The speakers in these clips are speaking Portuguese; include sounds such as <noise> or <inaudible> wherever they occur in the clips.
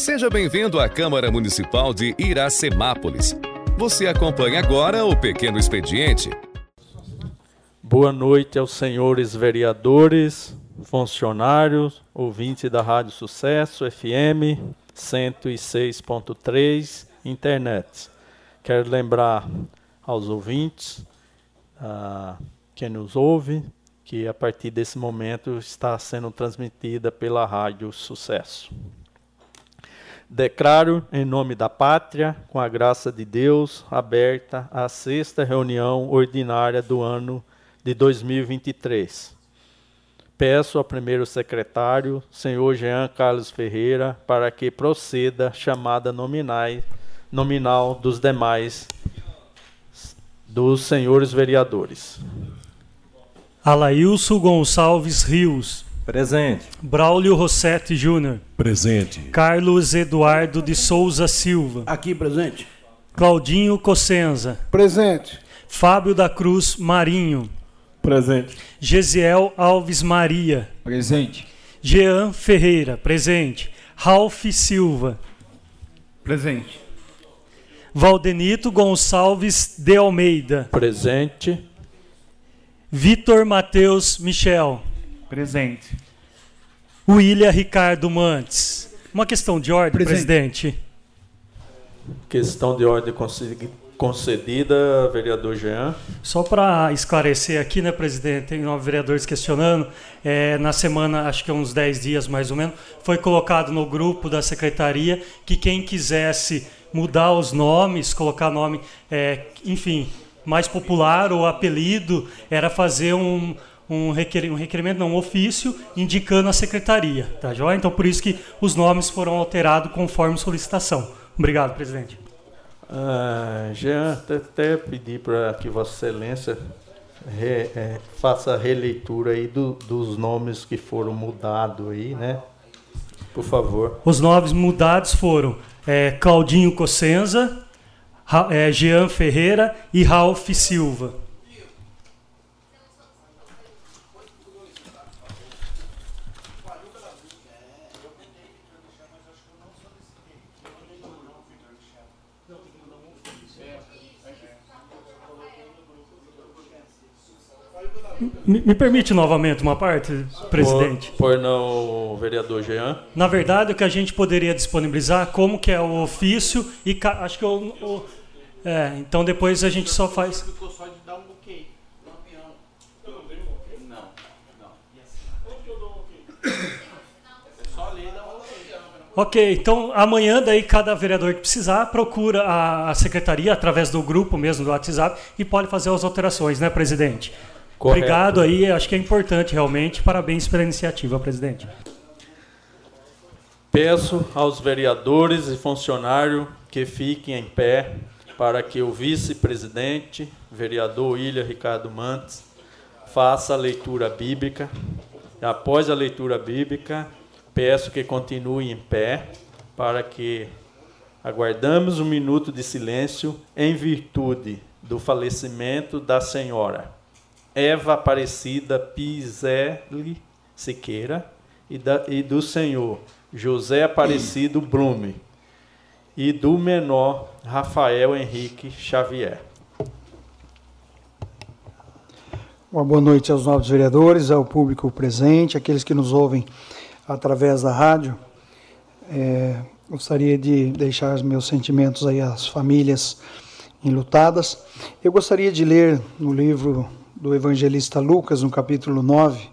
Seja bem-vindo à Câmara Municipal de Iracemápolis. Você acompanha agora o Pequeno Expediente. Boa noite aos senhores vereadores, funcionários, ouvintes da Rádio Sucesso FM 106.3, internet. Quero lembrar aos ouvintes, a quem nos ouve, que a partir desse momento está sendo transmitida pela Rádio Sucesso. Declaro, em nome da pátria, com a graça de Deus, aberta a sexta reunião ordinária do ano de 2023. Peço ao primeiro secretário, senhor Jean Carlos Ferreira, para que proceda chamada nominal dos demais dos senhores vereadores. Alailson Gonçalves Rios. Presente. Braulio Rossetti Júnior. Presente. Carlos Eduardo de Souza Silva. Aqui presente. Claudinho Cossenza. Presente. Fábio da Cruz Marinho. Presente. Gesiel Alves Maria. Presente. Jean Ferreira. Presente. Ralph Silva. Presente. Valdenito Gonçalves de Almeida. Presente. Vitor Matheus Michel. Presente. William Ricardo Mantes. Uma questão de ordem, Presente. presidente. Questão de ordem concedi- concedida, vereador Jean. Só para esclarecer aqui, né, presidente, tem nove vereadores questionando. É, na semana, acho que há uns 10 dias mais ou menos, foi colocado no grupo da secretaria que quem quisesse mudar os nomes, colocar nome, é, enfim, mais popular ou apelido, era fazer um, um, requer, um requerimento, não, um ofício, indicando a secretaria. Tá joia? Então, por isso que os nomes foram alterados conforme solicitação. Obrigado, presidente. Ah, Jean, até, pedir para que Vossa Excelência re- eh, faça a releitura aí do- dos nomes que foram mudados aí, né? Por favor. Os nomes mudados foram é, Claudinho Cossenza, é, Jean Ferreira e Ralph Silva. Me, me permite novamente uma parte, presidente? Por, por não, vereador Jean. Na verdade, o que a gente poderia disponibilizar, como que é o ofício e ca- acho que o, o- é, então depois a gente só faz. Eu. Ok, então amanhã daí cada vereador que precisar procura a, a secretaria através do grupo mesmo do WhatsApp e pode fazer as alterações, né, presidente? Correto. Obrigado aí, acho que é importante realmente. Parabéns pela iniciativa, presidente. Peço aos vereadores e funcionários que fiquem em pé para que o vice-presidente, vereador William Ricardo Mantes, faça a leitura bíblica. Após a leitura bíblica, peço que continue em pé para que aguardamos um minuto de silêncio em virtude do falecimento da senhora Eva Aparecida Pizelli Siqueira e, da- e do senhor José Aparecido Blume e do menor Rafael Henrique Xavier. Uma boa noite aos novos vereadores, ao público presente, aqueles que nos ouvem através da rádio. É, gostaria de deixar os meus sentimentos aí às famílias enlutadas. Eu gostaria de ler no livro do evangelista Lucas, no capítulo 9,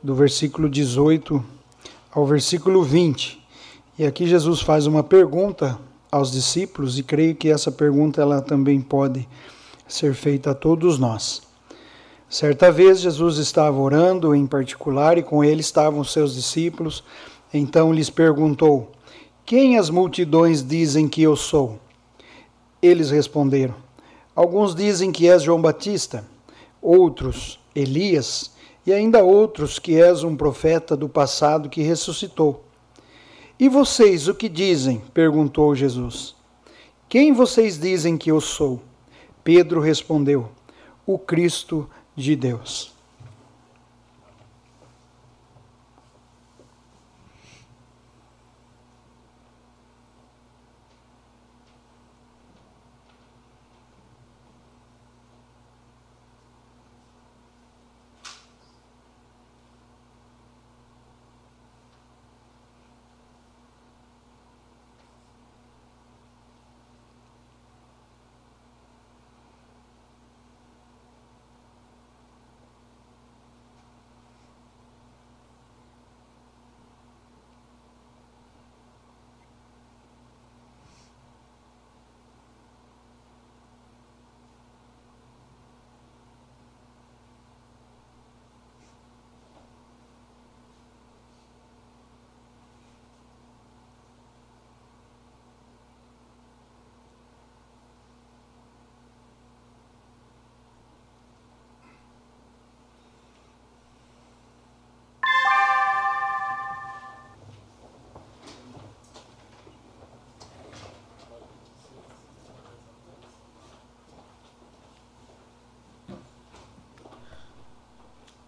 do versículo 18 ao versículo 20. E aqui Jesus faz uma pergunta aos discípulos e creio que essa pergunta ela também pode ser feita a todos nós. Certa vez Jesus estava orando em particular e com ele estavam seus discípulos. Então lhes perguntou: Quem as multidões dizem que eu sou? Eles responderam: Alguns dizem que és João Batista, outros Elias, e ainda outros que és um profeta do passado que ressuscitou. E vocês o que dizem? perguntou Jesus. Quem vocês dizem que eu sou? Pedro respondeu: O Cristo de Deus.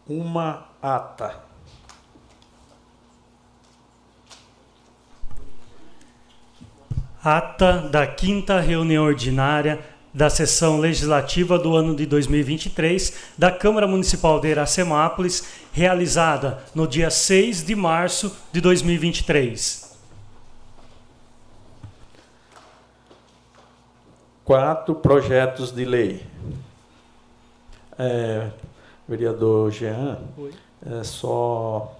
Uma ata. Ata da quinta reunião ordinária da sessão legislativa do ano de 2023 da Câmara Municipal de Iracemápolis, realizada no dia 6 de março de 2023. Quatro projetos de lei. É, vereador Jean, é só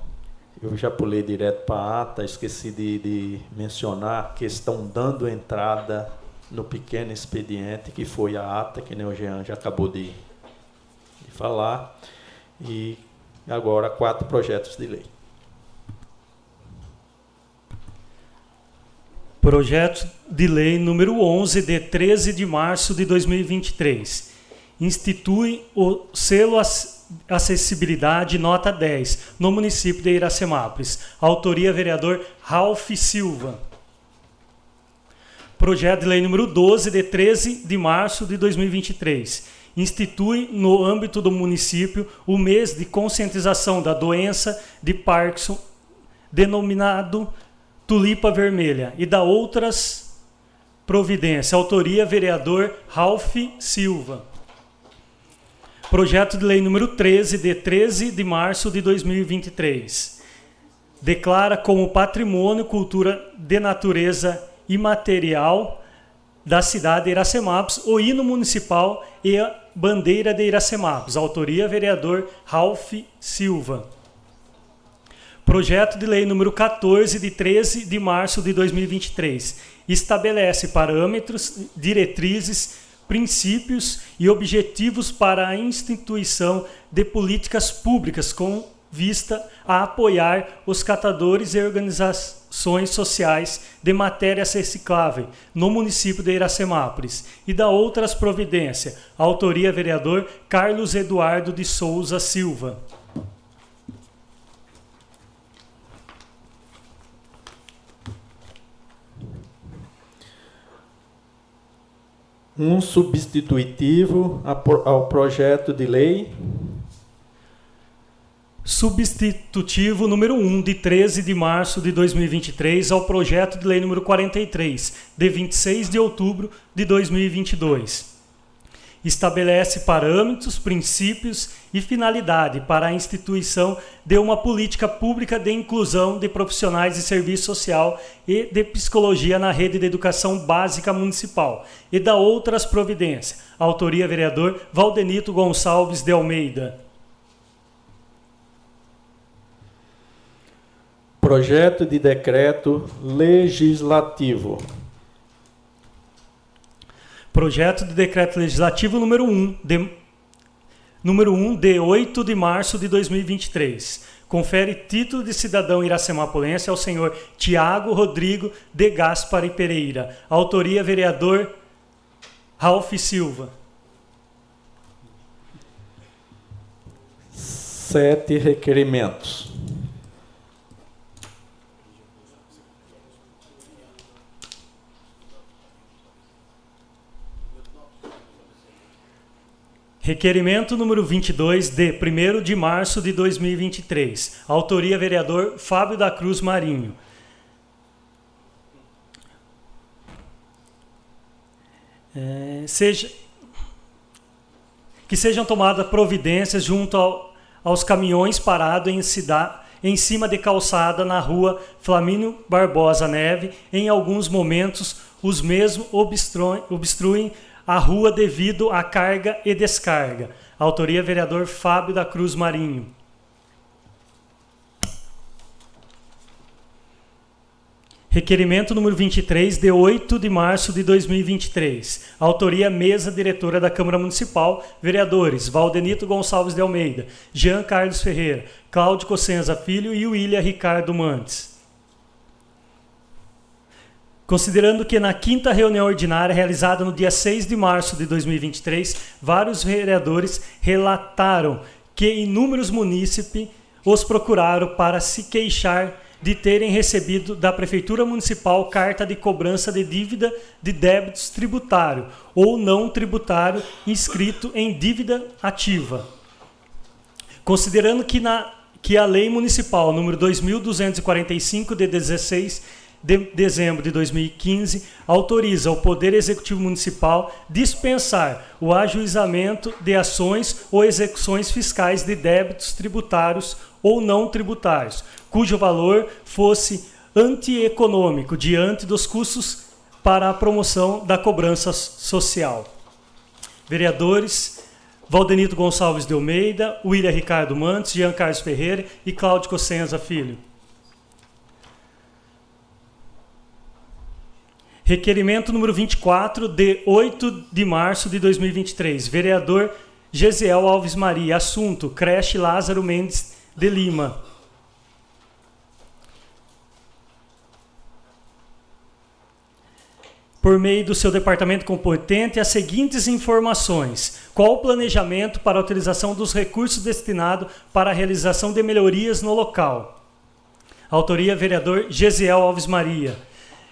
eu já pulei direto para a ata, esqueci de, de mencionar que estão dando entrada no pequeno expediente, que foi a ata, que nem o Jean já acabou de, de falar, e agora quatro projetos de lei. Projeto de Lei número 11, de 13 de março de 2023. Institui o selo Acessibilidade Nota 10, no município de Iracemápolis. Autoria vereador Ralph Silva. Projeto de Lei número 12, de 13 de março de 2023. Institui no âmbito do município o mês de conscientização da doença de Parkinson, denominado Tulipa Vermelha, e da outras providências. Autoria vereador Ralph Silva. Projeto de Lei número 13, de 13 de março de 2023. Declara como patrimônio cultura de natureza imaterial da cidade de Iracemápolis o hino municipal e a bandeira de Iracemápolis. Autoria vereador Ralph Silva. Projeto de Lei número 14, de 13 de março de 2023. Estabelece parâmetros, diretrizes, princípios e objetivos para a instituição de políticas públicas com vista a apoiar os catadores e organizações sociais de matérias recicláveis no município de Iracemápolis e da outras providências. Autoria vereador Carlos Eduardo de Souza Silva. Um substitutivo ao projeto de lei. Substitutivo número 1, de 13 de março de 2023, ao projeto de lei número 43, de 26 de outubro de 2022 estabelece parâmetros, princípios e finalidade para a instituição de uma política pública de inclusão de profissionais de serviço social e de psicologia na rede de educação básica municipal e da outras providências. Autoria vereador Valdenito Gonçalves de Almeida. Projeto de decreto legislativo Projeto de Decreto Legislativo número 1, de, número 1 de 8 de março de 2023. Confere título de cidadão iracemapolense ao senhor Tiago Rodrigo de Gaspar e Pereira. Autoria vereador Ralph Silva. Sete requerimentos. Requerimento número 22, de 1 de março de 2023. Autoria vereador Fábio da Cruz Marinho. É, seja, que sejam tomadas providências junto ao, aos caminhões parados em, em cima de calçada na rua Flamínio Barbosa Neve. Em alguns momentos, os mesmos obstruem, obstruem a rua devido à carga e descarga. Autoria vereador Fábio da Cruz Marinho. Requerimento número 23, de 8 de março de 2023. Autoria Mesa Diretora da Câmara Municipal. Vereadores Valdenito Gonçalves de Almeida, Jean Carlos Ferreira, Cláudio Cossenza Filho e William Ricardo Mantes. Considerando que na quinta reunião ordinária, realizada no dia 6 de março de 2023, vários vereadores relataram que inúmeros munícipes os procuraram para se queixar de terem recebido da Prefeitura Municipal carta de cobrança de dívida de débitos tributário ou não tributário inscrito em dívida ativa. Considerando que, na, que a Lei Municipal número 2245 de 16 de dezembro de 2015 autoriza o Poder Executivo Municipal dispensar o ajuizamento de ações ou execuções fiscais de débitos tributários ou não tributários, cujo valor fosse antieconômico diante dos custos para a promoção da cobrança social. Vereadores Valdenito Gonçalves de Almeida, William Ricardo Mantes, Jean Carlos Ferreira e Cláudio Cossenza Filho. Requerimento número 24, de 8 de março de 2023. Vereador Gesiel Alves Maria. Assunto: creche Lázaro Mendes de Lima. Por meio do seu departamento competente, as seguintes informações: qual o planejamento para a utilização dos recursos destinados para a realização de melhorias no local? Autoria: vereador Gesiel Alves Maria.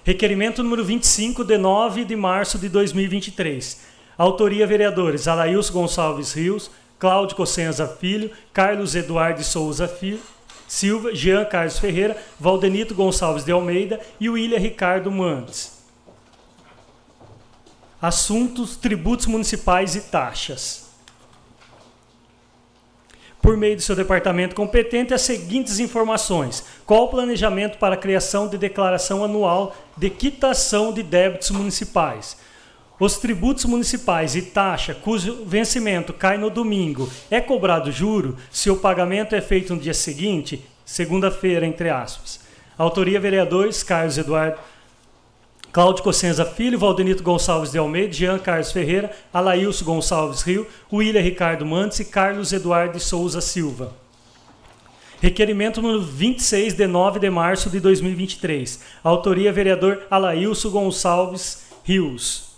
Requerimento número 25, de 9 de março de 2023. Autoria: vereadores Alailson Gonçalves Rios, Cláudio Cossenza Filho, Carlos Eduardo Souza Filho, Silva, Jean Carlos Ferreira, Valdenito Gonçalves de Almeida e William Ricardo Mantes. Assuntos, tributos municipais e taxas. Por meio do seu departamento competente, as seguintes informações: qual o planejamento para a criação de declaração anual de quitação de débitos municipais? Os tributos municipais e taxa cujo vencimento cai no domingo é cobrado juro se o pagamento é feito no dia seguinte, segunda-feira, entre aspas. Autoria vereadores Carlos Eduardo Cláudio Cossenza Filho, Valdenito Gonçalves de Almeida, Jean Carlos Ferreira, Alailson Gonçalves Rio, William Ricardo Mantes e Carlos Eduardo Souza Silva. Requerimento número 26, de 9 de março de 2023. Autoria, vereador Alailson Gonçalves Rios.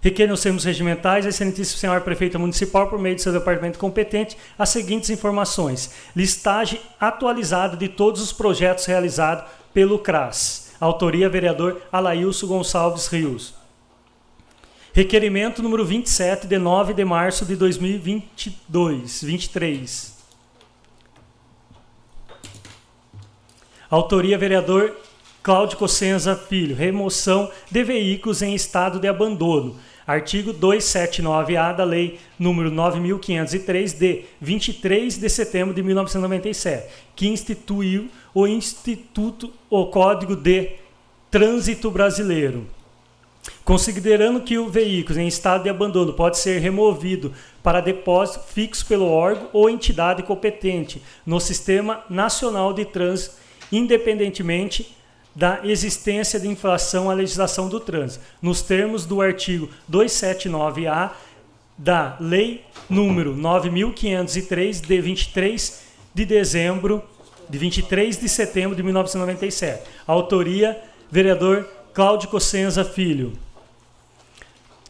Requer nos termos regimentais, a excelentíssima senhora prefeita municipal, por meio do seu departamento competente, as seguintes informações. Listagem atualizada de todos os projetos realizados pelo CRAS. Autoria, vereador Alailson Gonçalves Rios. Requerimento número 27, de 9 de março de 2022, 23. Autoria, vereador Cláudio Cossenza Filho. Remoção de veículos em estado de abandono. Artigo 279-A da Lei número 9503 de 23 de setembro de 1997, que instituiu o Instituto, o Código de Trânsito Brasileiro. Considerando que o veículo em estado de abandono pode ser removido para depósito fixo pelo órgão ou entidade competente no Sistema Nacional de Trânsito, independentemente da existência de infração à legislação do trânsito, nos termos do artigo 279-A da Lei número 9503 de 23 de dezembro de 23 de setembro de 1997. Autoria: vereador Cláudio Cossenza Filho.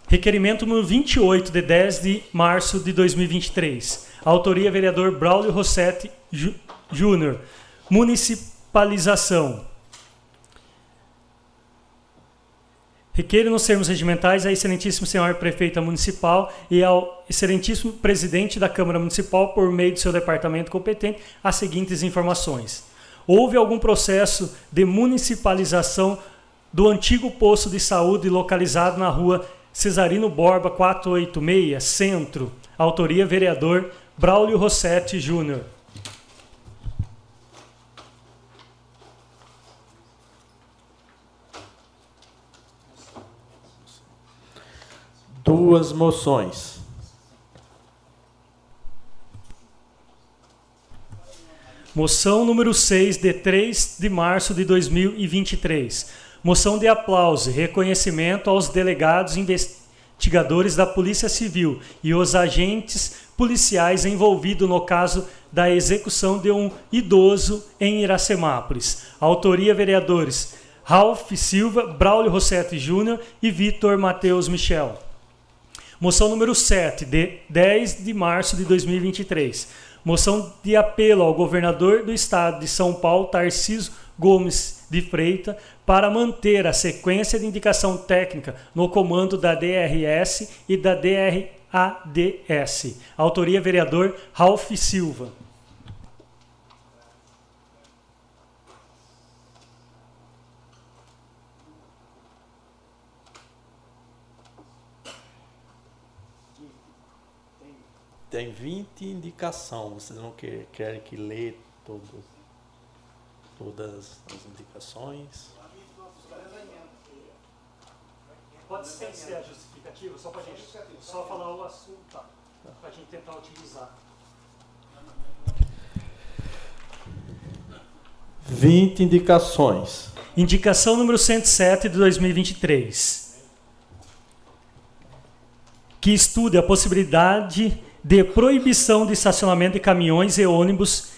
Requerimento número 28 de 10 de março de 2023. Autoria: vereador Braulio Rossetti Júnior. Municipalização. Requeiro nos termos regimentais a excelentíssimo senhor prefeita municipal e ao excelentíssimo presidente da Câmara Municipal, por meio do seu departamento competente, as seguintes informações. Houve algum processo de municipalização do antigo posto de saúde localizado na rua Cesarino Borba 486, Centro. Autoria vereador Braulio Rossetti Júnior. Duas moções. Moção número 6, de 3 de março de 2023. Moção de aplauso e reconhecimento aos delegados investigadores da Polícia Civil e os agentes policiais envolvidos no caso da execução de um idoso em Iracemápolis. Autoria vereadores Ralph Silva, Braulio Rossetti Júnior e Vitor Matheus Michel. Moção número 7, de 10 de março de 2023. Moção de apelo ao governador do estado de São Paulo, Tarcísio Gomes de Freita, para manter a sequência de indicação técnica no comando da DRS e da DRAS ADS. Autoria vereador Ralph Silva. Tem 20 indicações. Vocês não que- querem que lê todos, todas as indicações? Pode ser, ser a justificativa, só para a gente só falar o assunto, tá? para a gente tentar utilizar. 20 indicações. Indicação número 107 de 2023. Que estude a possibilidade de proibição de estacionamento de caminhões e ônibus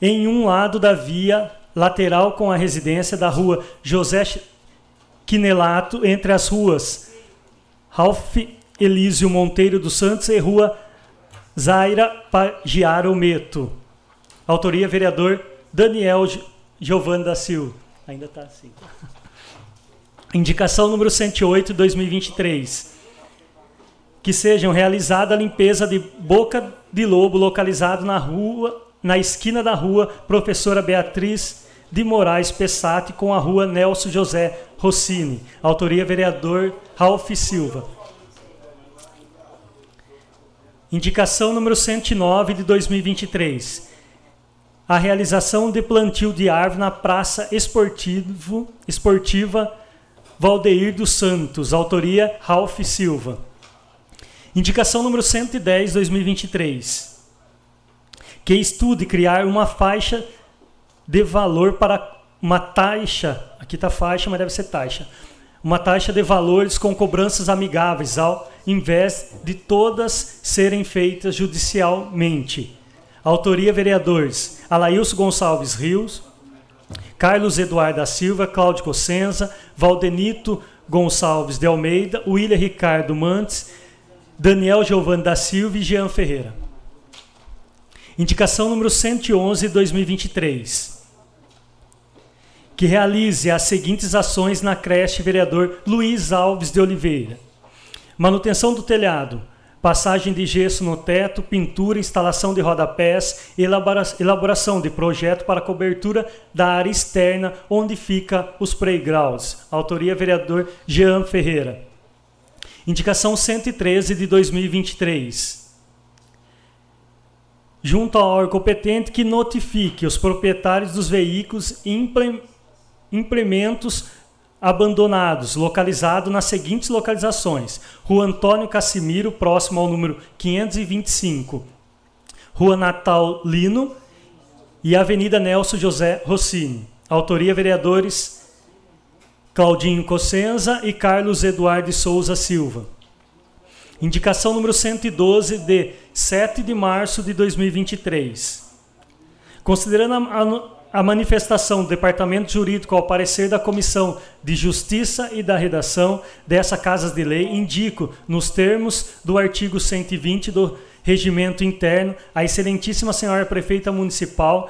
em um lado da via lateral com a residência da rua José Quinelato entre as ruas Ralph Elísio Monteiro dos Santos e rua Zaira Pagiaro Meto. Autoria vereador Daniel Gi- Giovanni da Silva. Ainda está assim. <laughs> Indicação número 108, 2023. Que sejam realizada a limpeza de boca de lobo localizado na rua, na esquina da rua Professora Beatriz de Moraes Pessati com a rua Nelson José Rossini. Autoria vereador Ralph Silva. Indicação número 109 de 2023 a realização de plantio de árvore na Praça Esportivo, Esportiva Valdeir dos Santos, autoria Ralph Silva. Indicação número 110, 2023. Que estude criar uma faixa de valor para uma taxa, aqui está faixa, mas deve ser taxa, uma taxa de valores com cobranças amigáveis, ao invés de todas serem feitas judicialmente. Autoria vereadores Alailson Gonçalves Rios, Carlos Eduardo da Silva, Cláudio Cossenza, Valdenito Gonçalves de Almeida, William Ricardo Mantes, Daniel Giovanni da Silva e Jean Ferreira. Indicação número 111, 2023. Que realize as seguintes ações na creche vereador Luiz Alves de Oliveira. Manutenção do telhado, passagem de gesso no teto, pintura, instalação de rodapés, elabora- elaboração de projeto para cobertura da área externa onde fica os playgrounds. Autoria vereador Jean Ferreira. Indicação 113 de 2023. Junto ao órgão competente que notifique os proprietários dos veículos e imple- implementos abandonados, localizado nas seguintes localizações: Rua Antônio Cassimiro, próximo ao número 525, Rua Natal Lino e Avenida Nelson José Rossini. Autoria vereadores Claudinho Cossenza e Carlos Eduardo Souza Silva. Indicação número 112 de 7 de março de 2023. Considerando a, a- a manifestação do Departamento Jurídico ao parecer da Comissão de Justiça e da Redação dessa Casa de Lei, indico, nos termos do artigo 120 do Regimento Interno, a Excelentíssima Senhora Prefeita Municipal,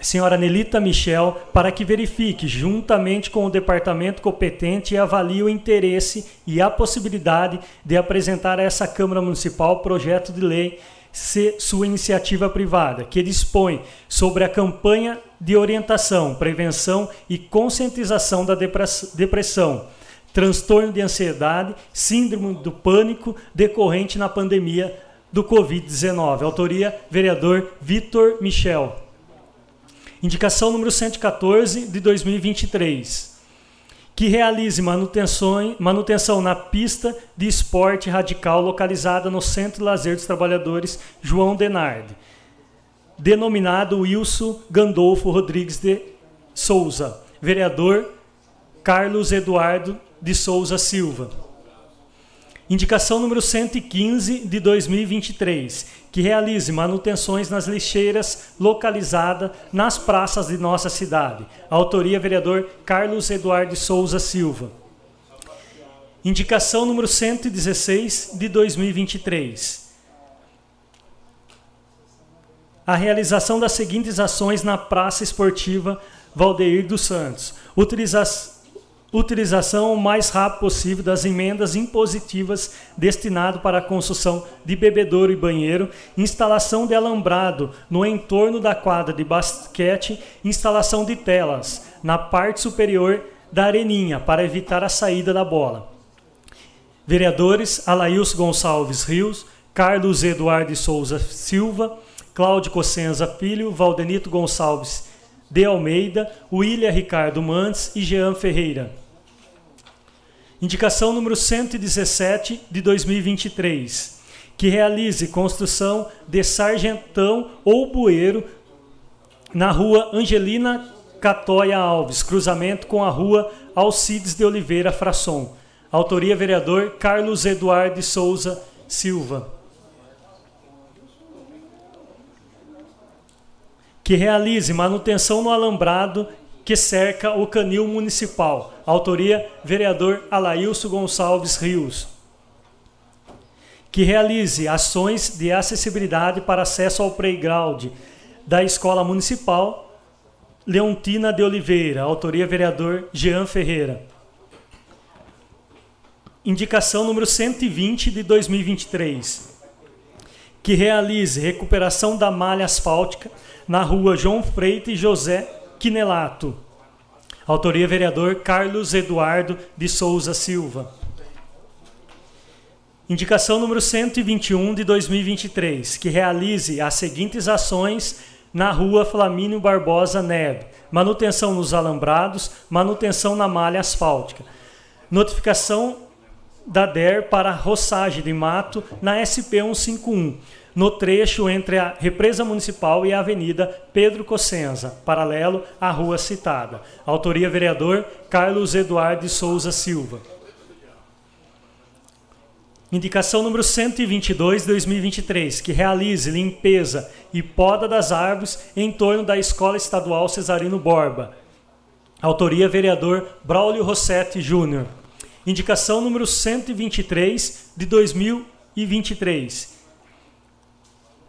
senhora Nelita Michel, para que verifique, juntamente com o departamento competente, e avalie o interesse e a possibilidade de apresentar a essa Câmara Municipal projeto de lei se sua iniciativa privada, que dispõe sobre a campanha de orientação, prevenção e conscientização da depress- depressão, transtorno de ansiedade, síndrome do pânico decorrente na pandemia do Covid-19. Autoria: vereador Vitor Michel. Indicação número 114 de 2023. Que realize manutenção, manutenção na pista de esporte radical localizada no Centro de Lazer dos Trabalhadores João Denardi, denominado Wilson Gandolfo Rodrigues de Souza. Vereador Carlos Eduardo de Souza Silva. Indicação número 115 de 2023, que realize manutenções nas lixeiras localizadas nas praças de nossa cidade. Autoria vereador Carlos Eduardo Souza Silva. Indicação número 116 de 2023. A realização das seguintes ações na Praça Esportiva Valdeir dos Santos. Utiliza- utilização o mais rápido possível das emendas impositivas destinado para a construção de bebedouro e banheiro, instalação de alambrado no entorno da quadra de basquete, instalação de telas na parte superior da areninha para evitar a saída da bola. Vereadores Alailson Gonçalves Rios, Carlos Eduardo Souza Silva, Cláudio Cossenza Filho, Valdenito Gonçalves de Almeida, William Ricardo Mantes e Jean Ferreira. Indicação número 117 de 2023, que realize construção de sargentão ou bueiro na rua Angelina Catoia Alves, cruzamento com a rua Alcides de Oliveira Frasson. Autoria vereador Carlos Eduardo Souza Silva. Que realize manutenção no alambrado que cerca o canil municipal. Autoria: vereador Alailson Gonçalves Rios. Que realize ações de acessibilidade para acesso ao playground da Escola Municipal Leontina de Oliveira. Autoria: vereador Jean Ferreira. Indicação número 120 de 2023. Que realize recuperação da malha asfáltica na rua João Freite e José Quinelato. Autoria vereador Carlos Eduardo de Souza Silva. Indicação número 121 de 2023, que realize as seguintes ações na rua Flamínio Barbosa Neve: manutenção nos alambrados, manutenção na malha asfáltica. Notificação da DER para roçagem de mato na SP 151 no trecho entre a Represa Municipal e a Avenida Pedro Cossenza, paralelo à rua citada. Autoria vereador Carlos Eduardo de Souza Silva. Indicação número 122 de 2023, que realize limpeza e poda das árvores em torno da Escola Estadual Cesarino Borba. Autoria vereador Braulio Rossetti Júnior. Indicação número 123 de 2023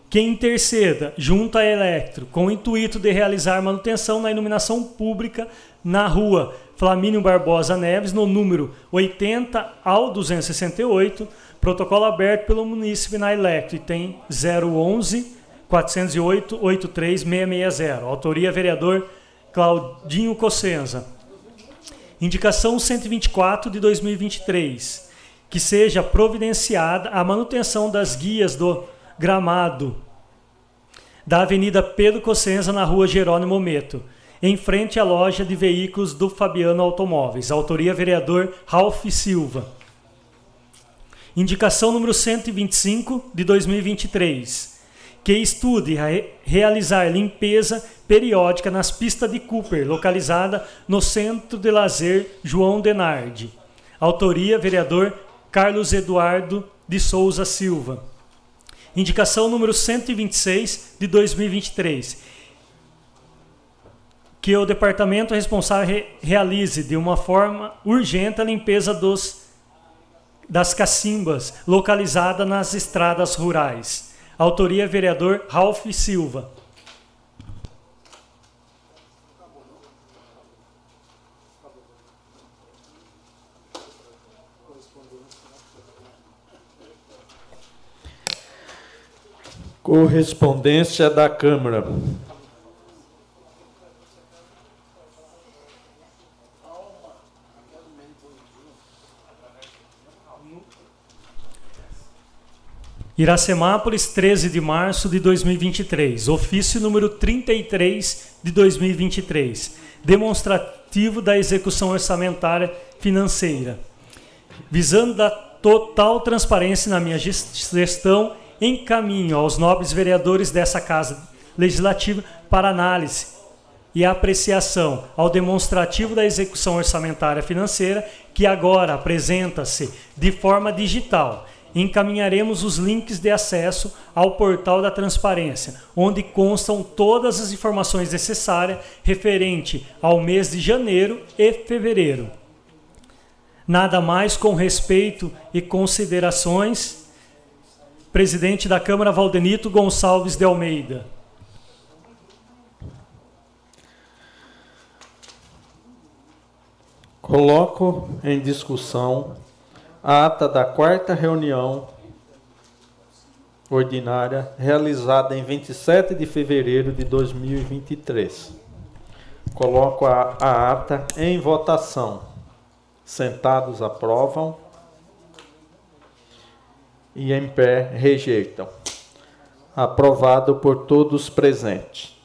que interceda junto à Electro com o intuito de realizar manutenção na iluminação pública na rua Flamínio Barbosa Neves, no número 80 ao 268, protocolo aberto pelo município na Electro, e tem 011 408 83660. Autoria vereador Claudinho Cossenza. Indicação 124 de 2023, que seja providenciada a manutenção das guias do Gramado, da Avenida Pedro Cossenza, na rua Jerônimo Meto, em frente à loja de veículos do Fabiano Automóveis. Autoria vereador Ralph Silva. Indicação número 125 de 2023. Que estude realizar limpeza periódica nas pistas de Cooper, localizada no Centro de Lazer João Denardi. Autoria vereador Carlos Eduardo de Souza Silva. Indicação número 126 de 2023. Que o departamento responsável realize de uma forma urgente a limpeza dos, das cacimbas localizada nas estradas rurais. Autoria vereador Ralph Silva. Correspondência da Câmara. Iracemápolis, 13 de março de 2023. Ofício número 33 de 2023. Demonstrativo da execução orçamentária financeira. Visando da total transparência na minha gestão encaminho aos nobres vereadores dessa Casa Legislativa para análise e apreciação ao demonstrativo da execução orçamentária financeira, que agora apresenta-se de forma digital. Encaminharemos os links de acesso ao portal da transparência, onde constam todas as informações necessárias referente ao mês de janeiro e fevereiro. Nada mais com respeito e considerações presidente da Câmara Valdenito Gonçalves de Almeida. Coloco em discussão a ata da quarta reunião ordinária realizada em 27 de fevereiro de 2023. Coloco a, a ata em votação. Sentados aprovam e em pé rejeitam. Aprovado por todos presentes.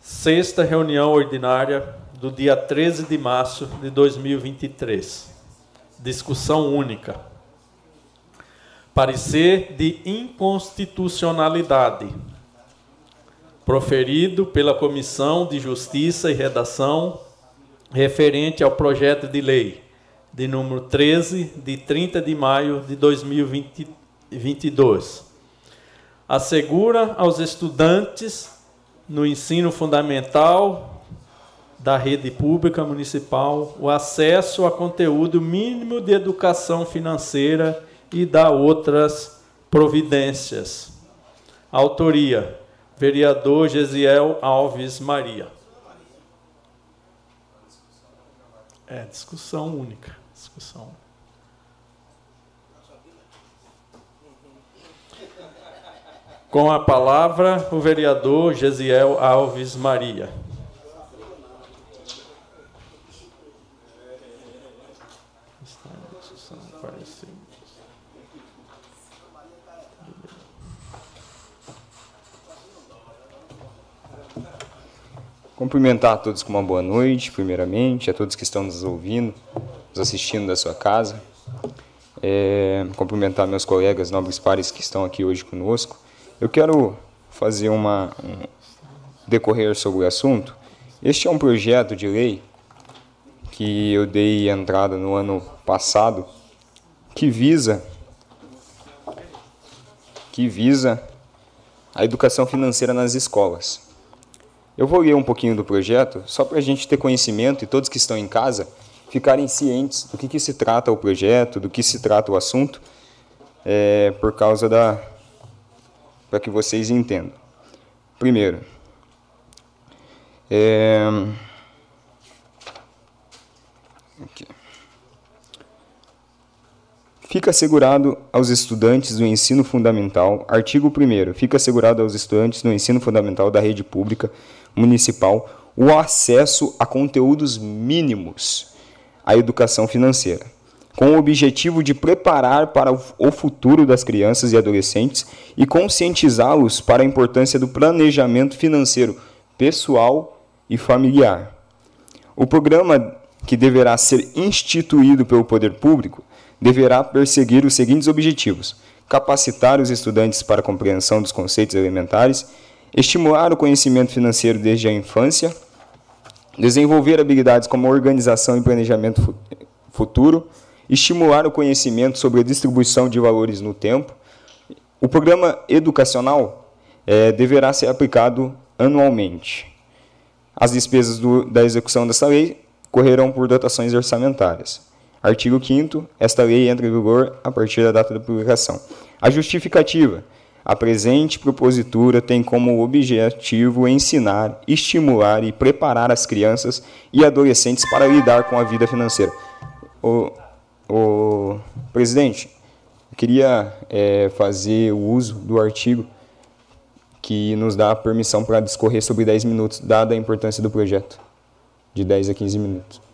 Sexta reunião ordinária do dia 13 de março de 2023. Discussão única. Parecer de inconstitucionalidade. Proferido pela Comissão de Justiça e Redação referente ao projeto de lei de número 13 de 30 de maio de 2022. Assegura aos estudantes no ensino fundamental da rede pública municipal o acesso a conteúdo mínimo de educação financeira e da outras providências. Autoria: vereador Gesiel Alves Maria. É, discussão única. Discussão. Com a palavra, o vereador Gesiel Alves Maria. Cumprimentar a todos com uma boa noite, primeiramente, a todos que estão nos ouvindo, nos assistindo da sua casa. É, cumprimentar meus colegas nobres pares que estão aqui hoje conosco. Eu quero fazer uma um decorrer sobre o assunto. Este é um projeto de lei que eu dei entrada no ano passado, que visa que visa a educação financeira nas escolas. Eu vou ler um pouquinho do projeto, só para a gente ter conhecimento e todos que estão em casa ficarem cientes do que, que se trata o projeto, do que se trata o assunto, é, por causa da. para que vocês entendam. Primeiro, é, aqui. Fica assegurado aos estudantes do ensino fundamental, artigo 1 fica assegurado aos estudantes do ensino fundamental da rede pública municipal o acesso a conteúdos mínimos à educação financeira, com o objetivo de preparar para o futuro das crianças e adolescentes e conscientizá-los para a importância do planejamento financeiro pessoal e familiar. O programa que deverá ser instituído pelo poder público deverá perseguir os seguintes objetivos: capacitar os estudantes para a compreensão dos conceitos elementares estimular o conhecimento financeiro desde a infância, desenvolver habilidades como organização e planejamento futuro, estimular o conhecimento sobre a distribuição de valores no tempo. O programa educacional é, deverá ser aplicado anualmente. As despesas do, da execução desta lei correrão por dotações orçamentárias. Artigo 5 esta lei entra em vigor a partir da data da publicação. A justificativa a presente propositura tem como objetivo ensinar, estimular e preparar as crianças e adolescentes para lidar com a vida financeira. O, o presidente, eu queria é, fazer o uso do artigo que nos dá permissão para discorrer sobre 10 minutos, dada a importância do projeto, de 10 a 15 minutos.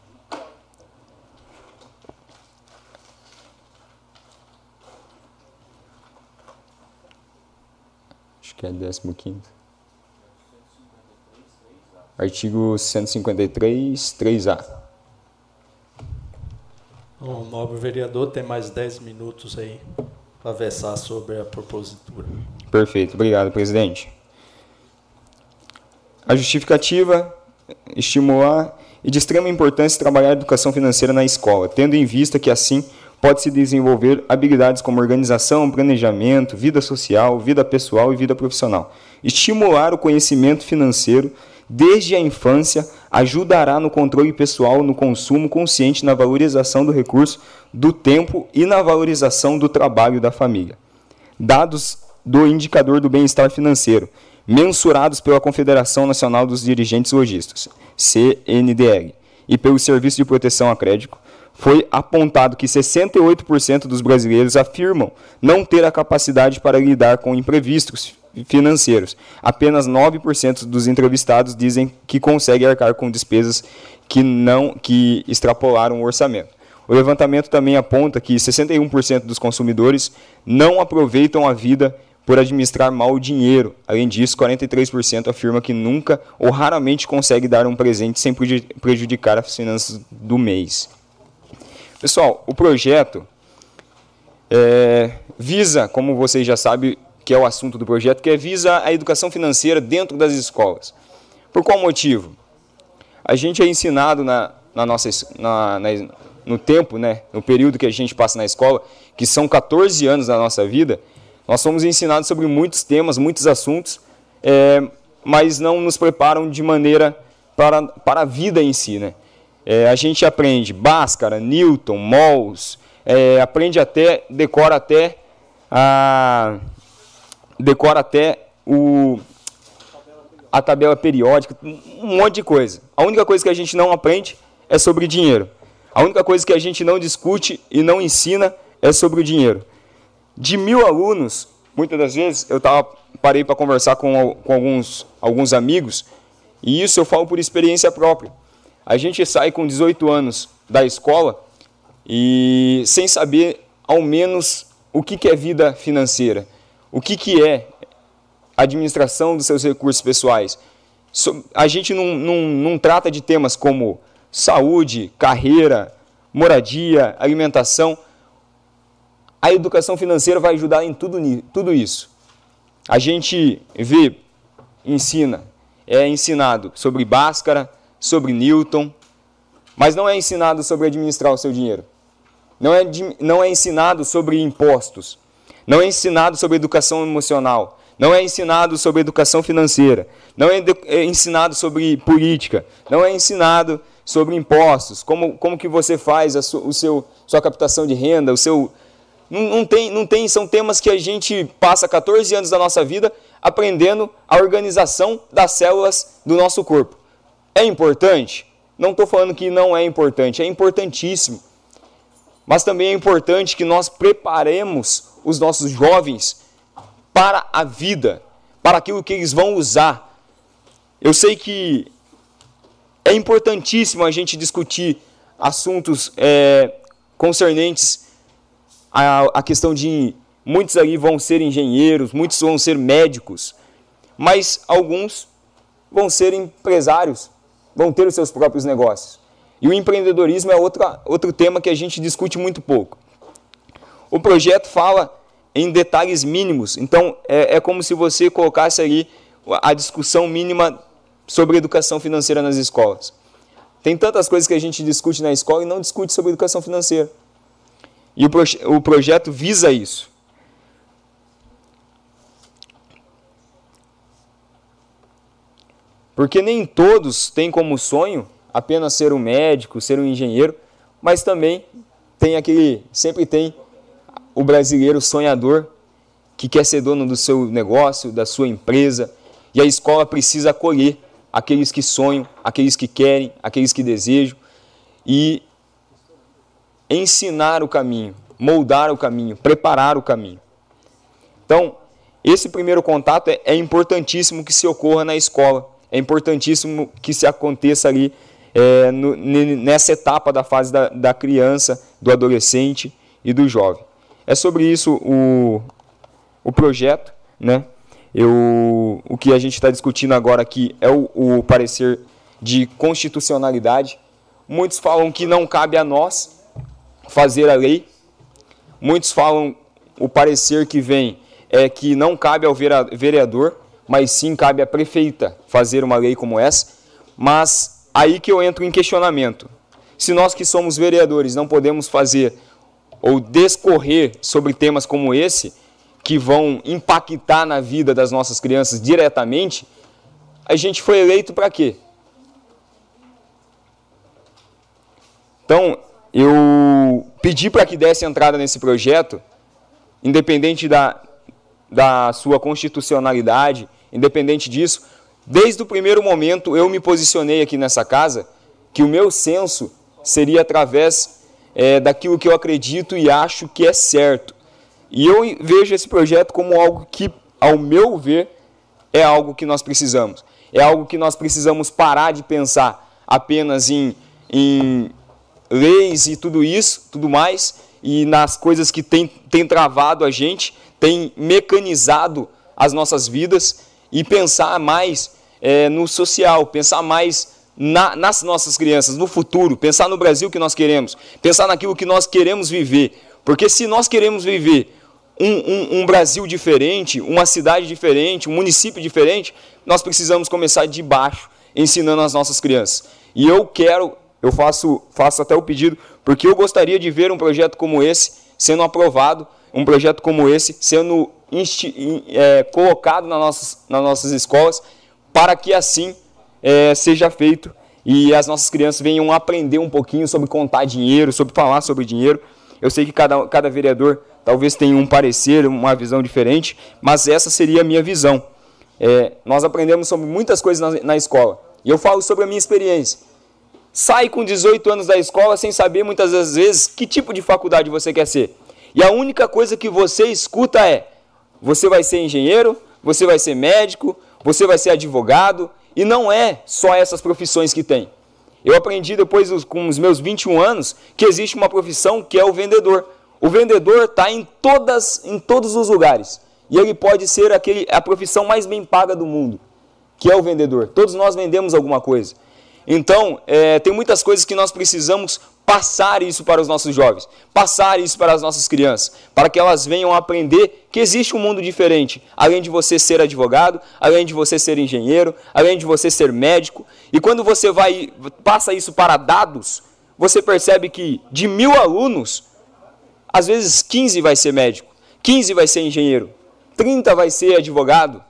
Que é 15. Artigo 153, 3A. O nobre vereador tem mais 10 minutos aí para versar sobre a propositura. Perfeito, obrigado, presidente. A justificativa, estimular e de extrema importância trabalhar a educação financeira na escola, tendo em vista que assim pode-se desenvolver habilidades como organização, planejamento, vida social, vida pessoal e vida profissional. Estimular o conhecimento financeiro desde a infância ajudará no controle pessoal, no consumo consciente, na valorização do recurso, do tempo e na valorização do trabalho da família. Dados do indicador do bem-estar financeiro, mensurados pela Confederação Nacional dos Dirigentes Lojistas, CNDR, e pelo Serviço de Proteção a Crédito, foi apontado que 68% dos brasileiros afirmam não ter a capacidade para lidar com imprevistos financeiros. Apenas 9% dos entrevistados dizem que conseguem arcar com despesas que não que extrapolaram o orçamento. O levantamento também aponta que 61% dos consumidores não aproveitam a vida por administrar mal o dinheiro. Além disso, 43% afirma que nunca ou raramente consegue dar um presente sem prejudicar as finanças do mês. Pessoal, o projeto é, visa, como vocês já sabem, que é o assunto do projeto, que é visa a educação financeira dentro das escolas. Por qual motivo? A gente é ensinado na, na nossa, na, na, no tempo, né, no período que a gente passa na escola, que são 14 anos da nossa vida, nós somos ensinados sobre muitos temas, muitos assuntos, é, mas não nos preparam de maneira para, para a vida em si. Né? É, a gente aprende Bhaskara, Newton, Mols, é, aprende até, decora até a, decora até o, a tabela periódica, um monte de coisa. A única coisa que a gente não aprende é sobre dinheiro. A única coisa que a gente não discute e não ensina é sobre o dinheiro. De mil alunos, muitas das vezes eu tava, parei para conversar com, com alguns, alguns amigos, e isso eu falo por experiência própria. A gente sai com 18 anos da escola e sem saber ao menos o que, que é vida financeira, o que, que é administração dos seus recursos pessoais. A gente não, não, não trata de temas como saúde, carreira, moradia, alimentação. A educação financeira vai ajudar em tudo, tudo isso. A gente vê, ensina, é ensinado sobre Bhaskara, sobre Newton, mas não é ensinado sobre administrar o seu dinheiro. Não é, não é ensinado sobre impostos. Não é ensinado sobre educação emocional. Não é ensinado sobre educação financeira. Não é, é ensinado sobre política. Não é ensinado sobre impostos. Como, como que você faz a su, o seu, sua captação de renda, o seu. Não, não, tem, não tem, são temas que a gente passa 14 anos da nossa vida aprendendo a organização das células do nosso corpo. É importante? Não estou falando que não é importante, é importantíssimo. Mas também é importante que nós preparemos os nossos jovens para a vida, para aquilo que eles vão usar. Eu sei que é importantíssimo a gente discutir assuntos é, concernentes à, à questão de muitos ali vão ser engenheiros, muitos vão ser médicos, mas alguns vão ser empresários, vão ter os seus próprios negócios. E o empreendedorismo é outra, outro tema que a gente discute muito pouco. O projeto fala em detalhes mínimos, então é, é como se você colocasse ali a discussão mínima sobre educação financeira nas escolas. Tem tantas coisas que a gente discute na escola e não discute sobre educação financeira. E o, proje o projeto visa isso. Porque nem todos têm como sonho apenas ser um médico, ser um engenheiro, mas também tem aquele, sempre tem o brasileiro sonhador que quer ser dono do seu negócio, da sua empresa, e a escola precisa acolher aqueles que sonham, aqueles que querem, aqueles que desejam e ensinar o caminho, moldar o caminho, preparar o caminho. Então, esse primeiro contato é, é importantíssimo que se ocorra na escola é importantíssimo que se aconteça ali é, no, nessa etapa da fase da, da criança, do adolescente e do jovem. É sobre isso o, o projeto, né? Eu, o que a gente está discutindo agora aqui é o, o parecer de constitucionalidade. Muitos falam que não cabe a nós fazer a lei. Muitos falam o parecer que vem é que não cabe ao vereador mas sim cabe à prefeita fazer uma lei como essa. Mas aí que eu entro em questionamento. Se nós que somos vereadores não podemos fazer ou discorrer sobre temas como esse, que vão impactar na vida das nossas crianças diretamente, a gente foi eleito para quê? Então, eu pedi para que desse entrada nesse projeto, independente da, da sua constitucionalidade, independente disso, desde o primeiro momento eu me posicionei aqui nessa casa que o meu senso seria através é, daquilo que eu acredito e acho que é certo. E eu vejo esse projeto como algo que, ao meu ver, é algo que nós precisamos. É algo que nós precisamos parar de pensar apenas em, em leis e tudo isso, tudo mais, e nas coisas que tem, tem travado a gente, tem mecanizado as nossas vidas e pensar mais é, no social, pensar mais na, nas nossas crianças, no futuro, pensar no Brasil que nós queremos, pensar naquilo que nós queremos viver. Porque se nós queremos viver um, um, um, Brasil diferente, uma cidade diferente, um município diferente, nós precisamos começar de baixo, ensinando as nossas crianças. E eu quero, eu faço, faço até o pedido, porque eu gostaria de ver um projeto como esse sendo aprovado, um projeto como esse sendo é, colocado nas nossas, nas nossas escolas, para que assim é, seja feito e as nossas crianças venham aprender um pouquinho sobre contar dinheiro, sobre falar sobre dinheiro. Eu sei que cada, cada vereador talvez tenha um parecer, uma visão diferente, mas essa seria a minha visão. É, nós aprendemos sobre muitas coisas na, na escola e eu falo sobre a minha experiência. Sai com 18 anos da escola sem saber muitas das vezes que tipo de faculdade você quer ser. E a única coisa que você escuta é: você vai ser engenheiro, você vai ser médico, você vai ser advogado, e não é só essas profissões que tem. Eu aprendi depois, com os meus 21 anos, que existe uma profissão que é o vendedor. O vendedor está em, todas, em todos os lugares. E ele pode ser aquele, a profissão mais bem paga do mundo, que é o vendedor. Todos nós vendemos alguma coisa. Então, é, tem muitas coisas que nós precisamos passar isso para os nossos jovens, passar isso para as nossas crianças, para que elas venham aprender que existe um mundo diferente, além de você ser advogado, além de você ser engenheiro, além de você ser médico. E quando você vai passa isso para dados, você percebe que de mil alunos, às vezes 15 vai ser médico, 15 vai ser engenheiro, 30 vai ser advogado,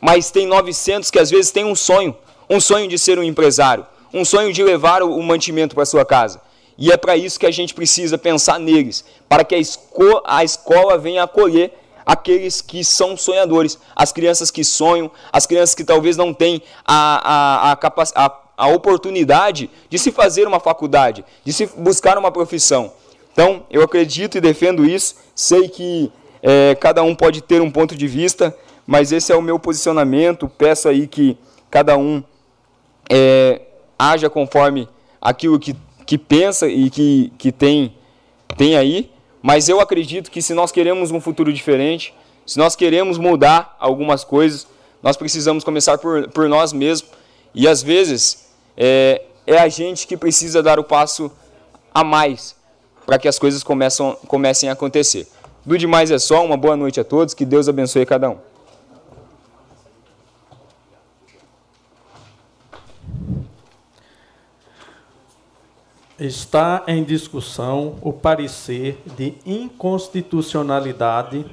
mas tem 900 que às vezes têm um sonho, um sonho de ser um empresário, um sonho de levar o mantimento para sua casa. E é para isso que a gente precisa pensar neles, para que a, esco a escola venha acolher aqueles que são sonhadores, as crianças que sonham, as crianças que talvez não têm a, a, a, a, a oportunidade de se fazer uma faculdade, de se buscar uma profissão. Então, eu acredito e defendo isso, sei que é, cada um pode ter um ponto de vista, mas esse é o meu posicionamento. Peço aí que cada um é, haja conforme aquilo que que pensa e que, que tem, tem aí, mas eu acredito que se nós queremos um futuro diferente, se nós queremos mudar algumas coisas, nós precisamos começar por, por nós mesmos. E às vezes é, é a gente que precisa dar o passo a mais para que as coisas começam, comecem a acontecer. Do demais é só, uma boa noite a todos, que Deus abençoe cada um. Está em discussão o parecer de inconstitucionalidade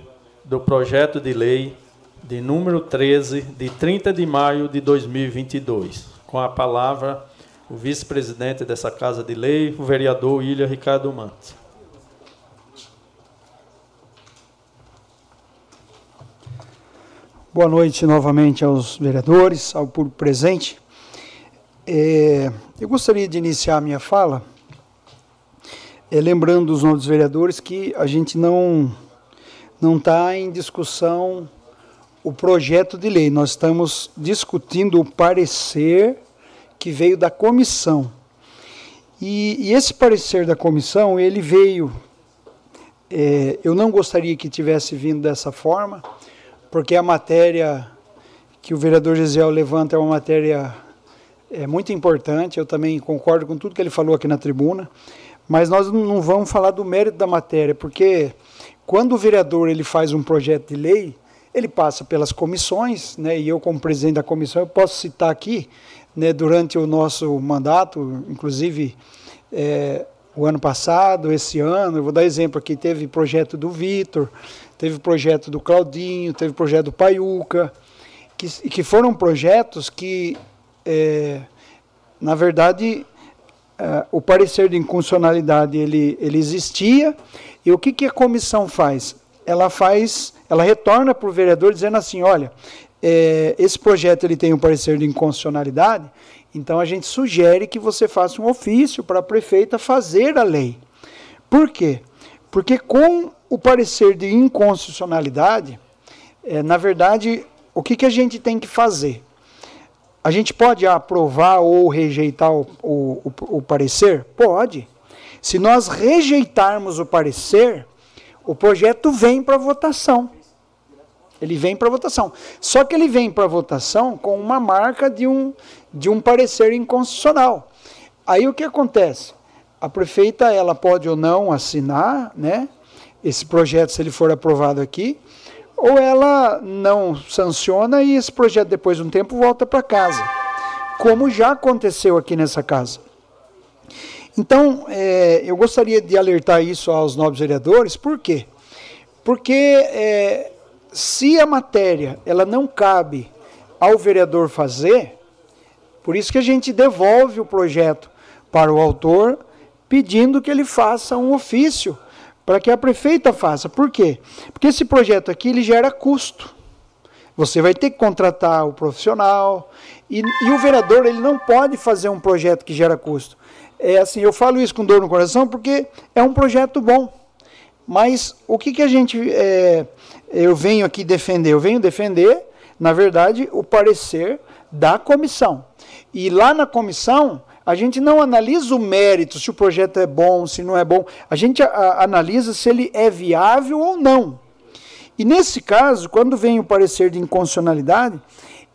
do projeto de lei de número 13, de 30 de maio de 2022. Com a palavra, o vice-presidente dessa Casa de Lei, o vereador Ilha Ricardo Mantes. Boa noite novamente aos vereadores, ao público presente. É, eu gostaria de iniciar a minha fala é, lembrando os novos vereadores que a gente não não está em discussão o projeto de lei. Nós estamos discutindo o parecer que veio da comissão. E, e esse parecer da comissão, ele veio. É, eu não gostaria que tivesse vindo dessa forma, porque a matéria que o vereador Gisel levanta é uma matéria é, muito importante. Eu também concordo com tudo que ele falou aqui na tribuna. Mas nós não vamos falar do mérito da matéria, porque quando o vereador ele faz um projeto de lei, ele passa pelas comissões, né, e eu como presidente da comissão, eu posso citar aqui, né, durante o nosso mandato, inclusive é, o ano passado, esse ano, eu vou dar exemplo aqui, teve projeto do Vitor, teve projeto do Claudinho, teve projeto do Paiuca, que, que foram projetos que, é, na verdade, uh, o parecer de inconstitucionalidade ele, ele existia, e o que, que a comissão faz? ela faz, ela retorna para o vereador dizendo assim, olha, é, esse projeto ele tem um parecer de inconstitucionalidade, então a gente sugere que você faça um ofício para a prefeita fazer a lei. Por quê? Porque com o parecer de inconstitucionalidade, é, na verdade, o que, que a gente tem que fazer? A gente pode aprovar ou rejeitar o, o, o, parecer? Pode. Se nós rejeitarmos o parecer, o projeto vem para votação. Ele vem para votação. Só que ele vem para votação com uma marca de um, de um parecer inconstitucional. Aí o que acontece? A prefeita ela pode ou não assinar, né? Esse projeto se ele for aprovado aqui, ou ela não sanciona e esse projeto depois de um tempo volta para casa, como já aconteceu aqui nessa casa. Então, é, eu gostaria de alertar isso aos nobres vereadores, por quê? Porque é, se a matéria ela não cabe ao vereador fazer, por isso que a gente devolve o projeto para o autor, pedindo que ele faça um ofício para que a prefeita faça. Por quê? Porque esse projeto aqui ele gera custo. Você vai ter que contratar o profissional e, e, o vereador ele não pode fazer um projeto que gera custo. É assim, eu falo isso com dor no coração porque é um projeto bom. Mas o que, que a gente é, eu venho aqui defender? Eu venho defender, na verdade, o parecer da comissão. E lá na comissão a gente não analisa o mérito, se o projeto é bom, se não é bom. A gente a, analisa se ele é viável ou não. E nesse caso, quando vem o parecer de inconstitucionalidade,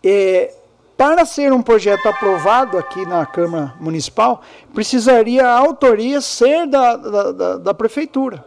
é, para ser um projeto aprovado aqui na Câmara Municipal, precisaria a autoria ser da, da, da, da Prefeitura,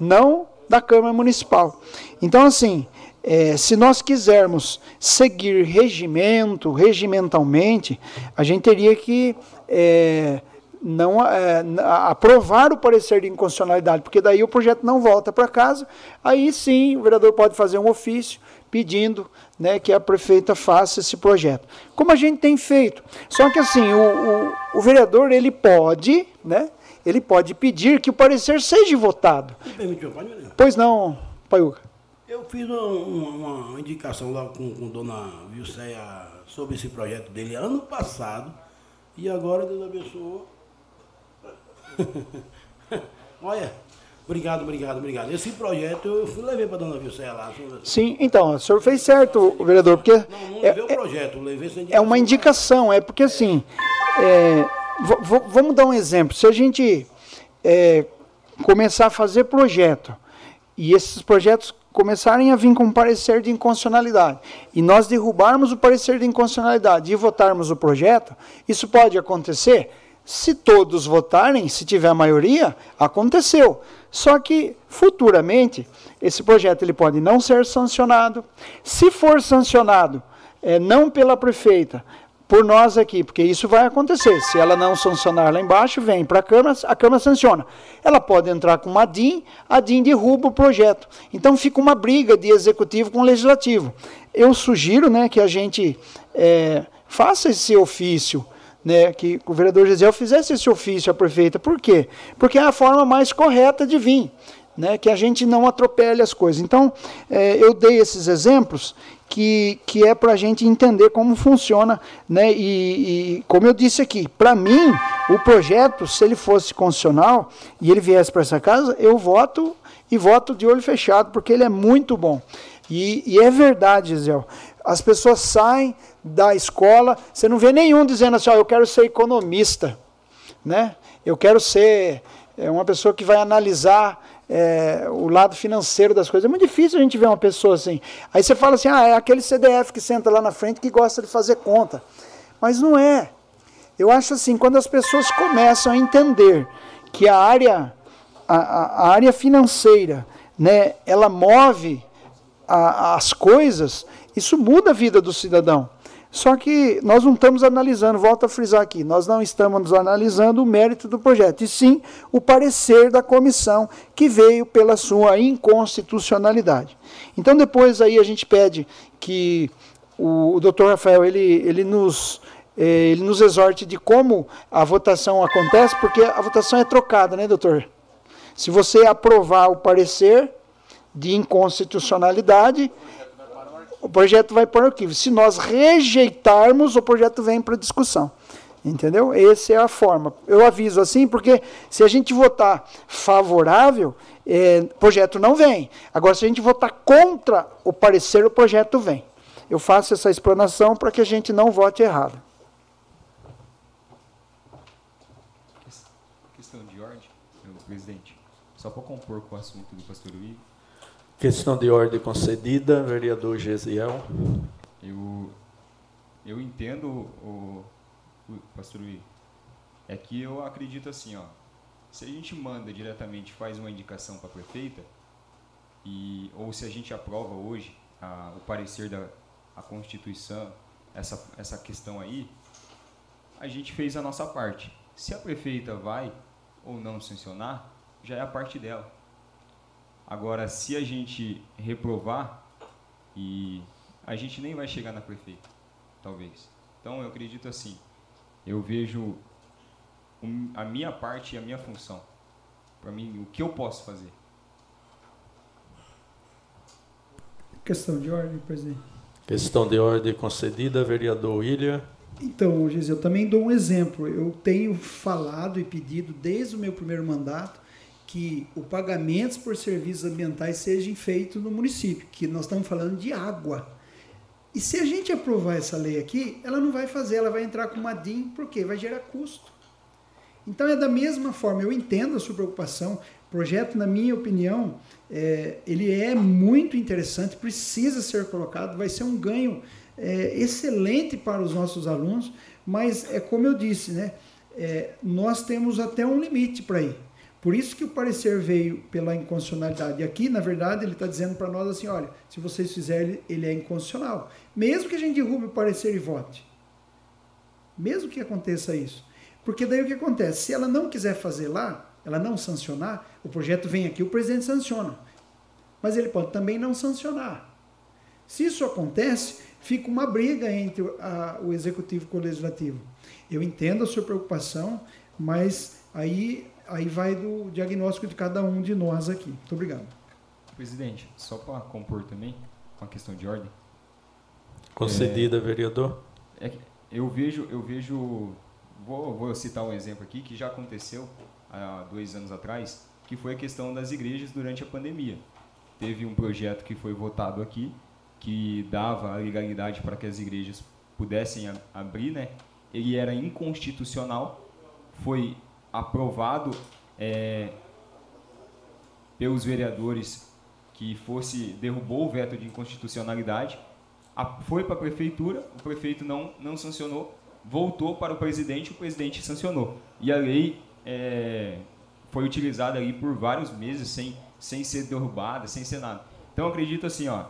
não da Câmara Municipal. Então, assim, é, se nós quisermos seguir regimento, regimentalmente, a gente teria que é, não é, aprovar o parecer de inconstitucionalidade, porque daí o projeto não volta para casa. Aí sim o vereador pode fazer um ofício pedindo né, que a prefeita faça esse projeto. Como a gente tem feito. Só que assim, o, o, o vereador ele pode, né, ele pode pedir que o parecer seja votado. Pois não, Paiuca. Eu fiz uma, uma, indicação lá com, com dona Vilceia sobre esse projeto dele ano passado. E agora Deus abençoou. <laughs> Olha, obrigado, obrigado, obrigado. Esse projeto eu fui, levei para a dona Vilcé lá. Sim, então, o senhor fez certo, vereador, porque. Não, não levei é, o projeto, levei essa indicação. É uma indicação, é porque assim. É, vamos dar um exemplo. Se a gente é, começar a fazer projeto e esses projetos começarem a vir com um parecer de inconstitucionalidade e nós derrubarmos o parecer de inconstitucionalidade e votarmos o projeto, isso pode acontecer? Se todos votarem, se tiver maioria, aconteceu. Só que futuramente esse projeto ele pode não ser sancionado. Se for sancionado, é, não pela prefeita, por nós aqui, porque isso vai acontecer. Se ela não sancionar lá embaixo, vem para a Câmara, a Câmara sanciona. Ela pode entrar com uma DIN, a DIN derruba o projeto. Então fica uma briga de executivo com legislativo. Eu sugiro né, que a gente é, faça esse ofício. Né, que o vereador Gisel fizesse esse ofício à prefeita. Por quê? Porque é a forma mais correta de vir. Né, que a gente não atropele as coisas. Então, é, eu dei esses exemplos que, que é para a gente entender como funciona. Né? E, e como eu disse aqui, para mim, o projeto, se ele fosse constitucional e ele viesse para essa casa, eu voto e voto de olho fechado, porque ele é muito bom. E, e é verdade, Gisele. As pessoas saem da escola, você não vê nenhum dizendo assim, oh, eu quero ser economista, né? eu quero ser é, uma pessoa que vai analisar é, o lado financeiro das coisas. É muito difícil a gente ver uma pessoa assim. Aí você fala assim, ah, é aquele CDF que senta lá na frente que gosta de fazer conta. Mas não é. Eu acho assim, quando as pessoas começam a entender que a área, a, a área financeira, né, ela move a, as coisas, isso muda a vida do cidadão. Só que nós não estamos analisando, volto a frisar aqui, nós não estamos analisando o mérito do projeto, e sim o parecer da comissão que veio pela sua inconstitucionalidade. Então depois aí a gente pede que o, o doutor Rafael ele, ele, nos, eh, ele nos exorte de como a votação acontece, porque a votação é trocada, né, doutor? Se você aprovar o parecer, de inconstitucionalidade, o projeto vai para o arquivo. Se nós rejeitarmos, o projeto vem para discussão. Entendeu? Essa é a forma. Eu aviso assim, porque se a gente votar favorável, é, projeto não vem. Agora, se a gente votar contra o parecer, o projeto vem. Eu faço essa explanação para que a gente não vote errado. Questão de ordem, presidente. Só para compor com o assunto do pastor Igor. Questão de ordem concedida, vereador Gesiel. Eu, eu entendo, o, o pastor Igor, é que eu acredito assim, ó, se a gente manda diretamente, faz uma indicação para a prefeita, e, ou se a gente aprova hoje a, o parecer da a Constituição, essa, essa questão aí, a gente fez a nossa parte. Se a prefeita vai ou não sancionar, já é a parte dela. Agora, se a gente reprovar, e a gente nem vai chegar na prefeita, talvez. Então, eu acredito assim, eu vejo a minha parte e a minha função. Para mim, o que eu posso fazer. Questão de ordem, presidente. Questão de ordem concedida, vereador William. Então, Gisele, eu também dou um exemplo. Eu tenho falado e pedido desde o meu primeiro mandato que o pagamento por serviços ambientais seja feito no município, que nós estamos falando de água. E se a gente aprovar essa lei aqui, ela não vai fazer, ela vai entrar com uma DIN, porque vai gerar custo. Então é da mesma forma, eu entendo a sua preocupação. O projeto, na minha opinião, é, ele é muito interessante, precisa ser colocado, vai ser um ganho é, excelente para os nossos alunos, mas é como eu disse, né? É, nós temos até um limite para ir. Por isso que o parecer veio pela inconstitucionalidade. E aqui, na verdade, ele está dizendo para nós assim: olha, se vocês fizerem, ele é inconstitucional. Mesmo que a gente derrube o parecer e vote. Mesmo que aconteça isso. Porque daí o que acontece? Se ela não quiser fazer lá, ela não sancionar, o projeto vem aqui, o presidente sanciona. Mas ele pode também não sancionar. Se isso acontece, fica uma briga entre a, o executivo com o legislativo. Eu entendo a sua preocupação, mas aí aí vai do diagnóstico de cada um de nós aqui. Muito obrigado. Presidente, só para compor também, uma questão de ordem. Concedida, é, vereador. É, eu vejo, eu vejo, vou, vou citar um exemplo aqui que já aconteceu há dois anos atrás, que foi a questão das igrejas durante a pandemia. Teve um projeto que foi votado aqui, que dava a legalidade para que as igrejas pudessem abrir, né? Ele era inconstitucional, foi aprovado é, pelos vereadores que fosse derrubou o veto de inconstitucionalidade, a, foi para a prefeitura, o prefeito não, não sancionou, voltou para o presidente, o presidente sancionou. E a lei é, foi utilizada ali por vários meses sem, sem ser derrubada, sem ser nada. Então acredito assim, ó,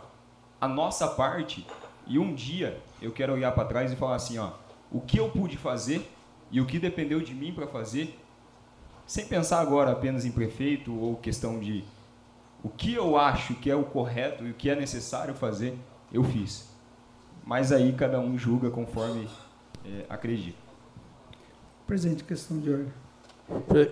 a nossa parte, e um dia eu quero olhar para trás e falar assim, ó, o que eu pude fazer e o que dependeu de mim para fazer, sem pensar agora apenas em prefeito ou questão de o que eu acho que é o correto e o que é necessário fazer, eu fiz. Mas aí cada um julga conforme é, acredita. Presente, questão de ordem.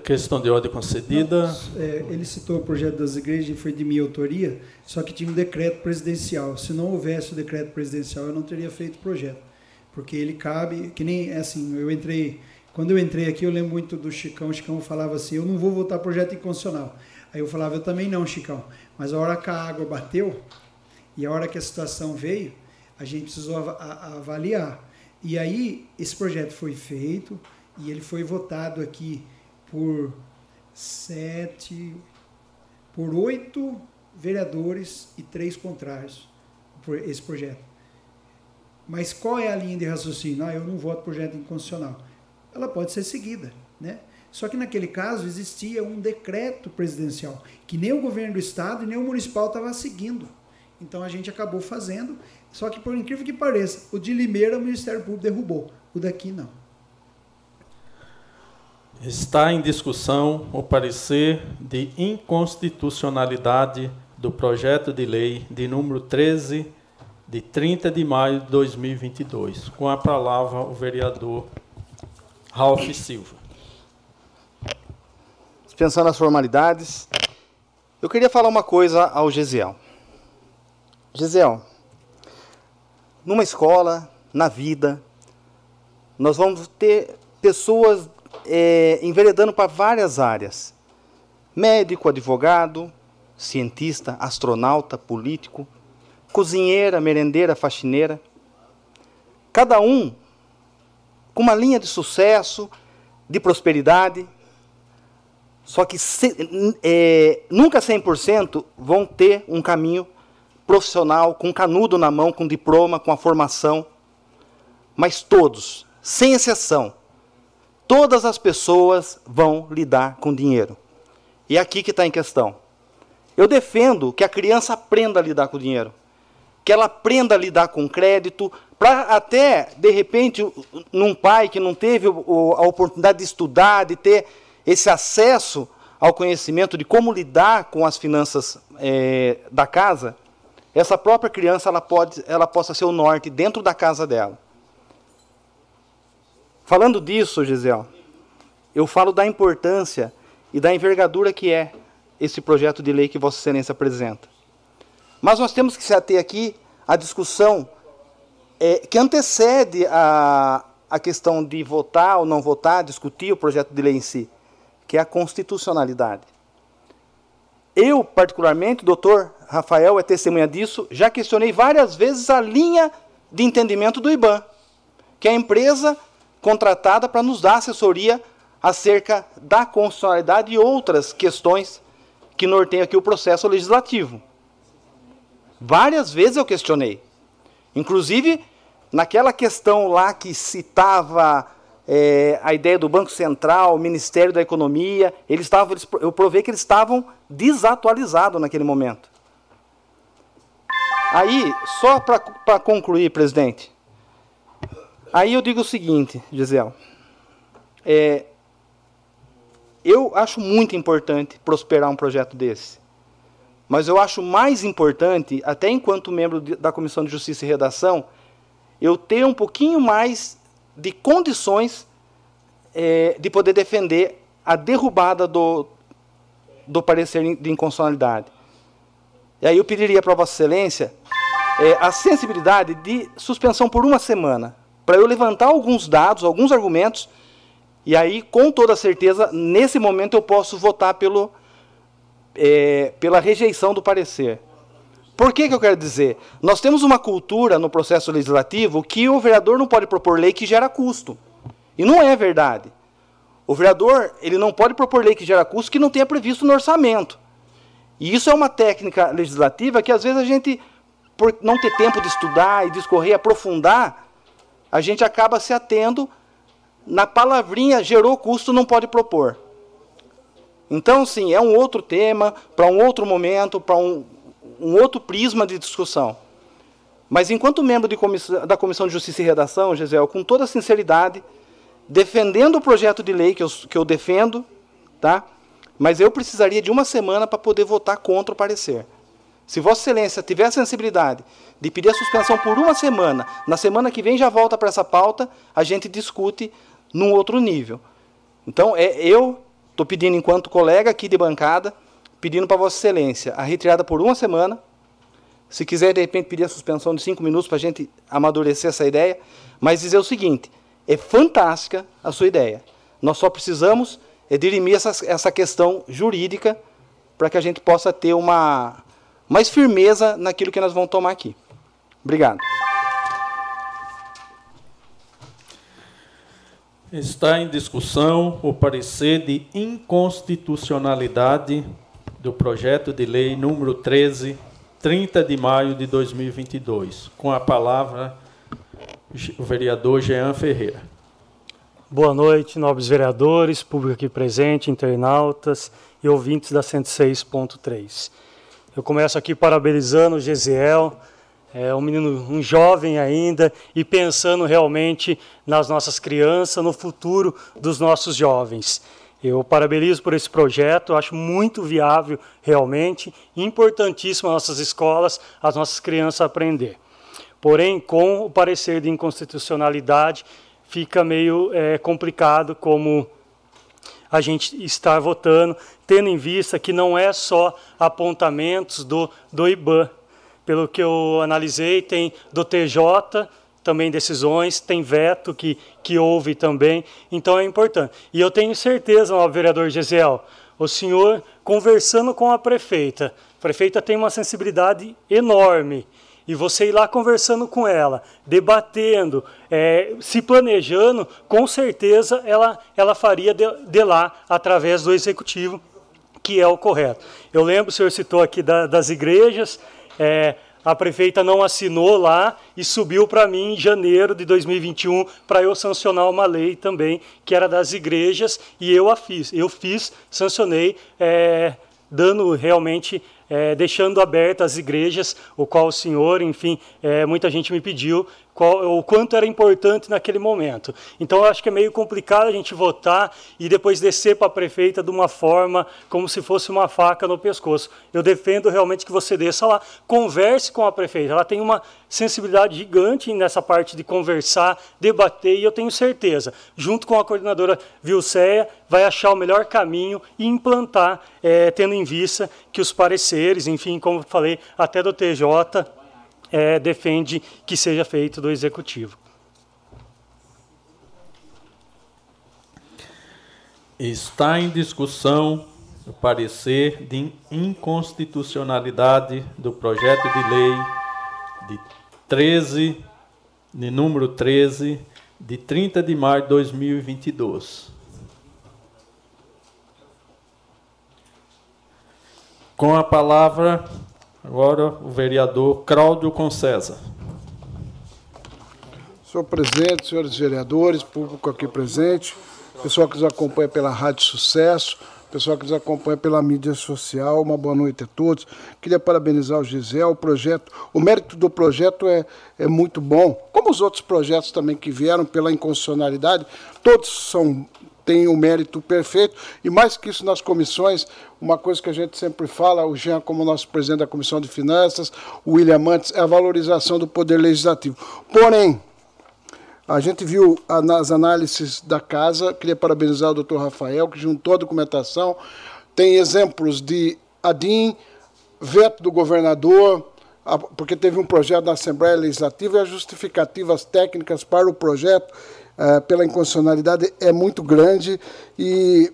Questão de ordem concedida. Não, é, ele citou o projeto das igrejas e foi de minha autoria, só que tinha um decreto presidencial. Se não houvesse o decreto presidencial, eu não teria feito o projeto. Porque ele cabe, que nem é assim, eu entrei quando eu entrei aqui, eu lembro muito do Chicão. O Chicão falava assim: Eu não vou votar projeto inconstitucional. Aí eu falava: Eu também não, Chicão. Mas a hora que a água bateu e a hora que a situação veio, a gente precisou avaliar. E aí, esse projeto foi feito e ele foi votado aqui por sete, por oito vereadores e três contrários por esse projeto. Mas qual é a linha de raciocínio? Ah, eu não voto projeto inconstitucional ela pode ser seguida, né? Só que naquele caso existia um decreto presidencial que nem o governo do estado e nem o municipal estava seguindo. Então a gente acabou fazendo, só que por incrível que pareça, o de Limeira o Ministério Público derrubou, o daqui não. Está em discussão o parecer de inconstitucionalidade do projeto de lei de número 13 de 30 de maio de 2022. Com a palavra o vereador Ralph Silva. Dispensando as formalidades, Eu queria falar uma coisa ao Gesiel. Gesiel, numa escola, na vida, nós vamos ter pessoas é, enveredando para várias áreas: médico, advogado, cientista, astronauta, político, cozinheira, merendeira, faxineira. Cada um com uma linha de sucesso, de prosperidade. Só que se, é, nunca 100% vão ter um caminho profissional, com canudo na mão, com diploma, com a formação. Mas todos, sem exceção, todas as pessoas vão lidar com dinheiro. E é aqui que está em questão. Eu defendo que a criança aprenda a lidar com dinheiro, que ela aprenda a lidar com crédito, para até, de repente, num pai que não teve a oportunidade de estudar, de ter esse acesso ao conhecimento de como lidar com as finanças é, da casa, essa própria criança ela, pode, ela possa ser o norte dentro da casa dela. Falando disso, Gisele, eu falo da importância e da envergadura que é esse projeto de lei que Vossa Excelência apresenta. Mas nós temos que se ater aqui à discussão é, que antecede a, a questão de votar ou não votar, discutir o projeto de lei em si, que é a constitucionalidade. Eu, particularmente, doutor Rafael é testemunha disso, já questionei várias vezes a linha de entendimento do IBAN, que é a empresa contratada para nos dar assessoria acerca da constitucionalidade e outras questões que norteiam aqui o processo legislativo. Várias vezes eu questionei. Inclusive, naquela questão lá que citava é, a ideia do Banco Central, o Ministério da Economia, eles estavam, eu provei que eles estavam desatualizados naquele momento. Aí, só para concluir, presidente, aí eu digo o seguinte, Gisele, é, eu acho muito importante prosperar um projeto desse. Mas eu acho mais importante, até enquanto membro da Comissão de Justiça e Redação, eu ter um pouquinho mais de condições é, de poder defender a derrubada do, do parecer de inconstitucionalidade. E aí eu pediria para Vossa Excelência é, a sensibilidade de suspensão por uma semana, para eu levantar alguns dados, alguns argumentos e aí, com toda certeza, nesse momento eu posso votar pelo, é, pela rejeição do parecer. Por que, que eu quero dizer? Nós temos uma cultura no processo legislativo que o vereador não pode propor lei que gera custo. E não é verdade. O vereador ele não pode propor lei que gera custo que não tenha previsto no orçamento. E isso é uma técnica legislativa que às vezes a gente, por não ter tempo de estudar e discorrer, aprofundar, a gente acaba se atendo na palavrinha gerou custo, não pode propor. Então, sim, é um outro tema, para um outro momento, para um, um outro prisma de discussão. Mas, enquanto membro comissão, da Comissão de Justiça e Redação, Gisele, com toda sinceridade, defendendo o projeto de lei que eu, que eu defendo, tá? mas eu precisaria de uma semana para poder votar contra o parecer. Se Vossa Excelência tiver a sensibilidade de pedir a suspensão por uma semana, na semana que vem já volta para essa pauta, a gente discute num outro nível. Então, é, eu estou pedindo, enquanto colega aqui de bancada, pedindo para Vossa Excelência a retirada por uma semana. Se quiser, de repente, pedir a suspensão de cinco minutos para a gente amadurecer essa ideia. Mas dizer o seguinte: é fantástica a sua ideia. Nós só precisamos é dirimir essa, essa questão jurídica para que a gente possa ter uma mais firmeza naquilo que nós vamos tomar aqui. Obrigado. Está em discussão o parecer de inconstitucionalidade do projeto de lei número 13, 30 de maio de 2022. Com a palavra o vereador Jean Ferreira. Boa noite, nobres vereadores, público aqui presente, internautas e ouvintes da 106.3. Eu começo aqui parabenizando o Gesiel, é um menino, um jovem ainda, e pensando realmente nas nossas crianças, no futuro dos nossos jovens. Eu parabenizo por esse projeto, acho muito viável realmente, importantíssimo as nossas escolas, as nossas crianças aprender. Porém, com o parecer de inconstitucionalidade, fica meio é, complicado como a gente estar votando, tendo em vista que não é só apontamentos do, do IBAN. Pelo que eu analisei, tem do TJ também decisões, tem veto que, que houve também, então é importante. E eu tenho certeza, ó, vereador Gesiel, o senhor conversando com a prefeita, a prefeita tem uma sensibilidade enorme, e você ir lá conversando com ela, debatendo, é, se planejando, com certeza ela, ela faria de, de, lá através do executivo, que é o correto. Eu lembro, o senhor citou aqui da, das igrejas, é, a prefeita não assinou lá e subiu para mim em janeiro de 2021 para eu sancionar uma lei também que era das igrejas e eu a fiz. Eu fiz, sancionei, é, dando realmente é, deixando abertas as igrejas, o qual o senhor, enfim, é, muita gente me pediu qual, o quanto era importante naquele momento. Então, eu acho que é meio complicado a gente votar e depois descer para a prefeita de uma forma como se fosse uma faca no pescoço. Eu defendo realmente que você desça lá, converse com a prefeita. Ela tem uma sensibilidade gigante nessa parte de conversar, debater, e eu tenho certeza, junto com a coordenadora Vilceia, vai achar o melhor caminho e implantar, é, tendo em vista que os pareceres, enfim, como falei, até do TJ, é, defende que seja feito do Executivo. Está em discussão o parecer de inconstitucionalidade do projeto de lei de 13, de número 13, de 30 de maio de 2022. Com a palavra, Agora o vereador Cláudio Concesa. Senhor presidente, senhores vereadores, público aqui presente, pessoal que nos acompanha pela Rádio Sucesso, pessoal que nos acompanha pela mídia social, uma boa noite a todos. Queria parabenizar o Gisel, o projeto, o mérito do projeto é, é muito bom, como os outros projetos também que vieram pela inconstitucionalidade, todos são tem o um mérito perfeito, e mais que isso nas comissões, uma coisa que a gente sempre fala, o Jean como nosso presidente da Comissão de Finanças, o William Mantes, é a valorização do poder legislativo. Porém, a gente viu nas análises da casa, queria parabenizar o doutor Rafael, que juntou a documentação, tem exemplos de ADIM, veto do governador, porque teve um projeto da Assembleia Legislativa e as justificativas técnicas para o projeto é, pela inconstitucionalidade é muito grande e,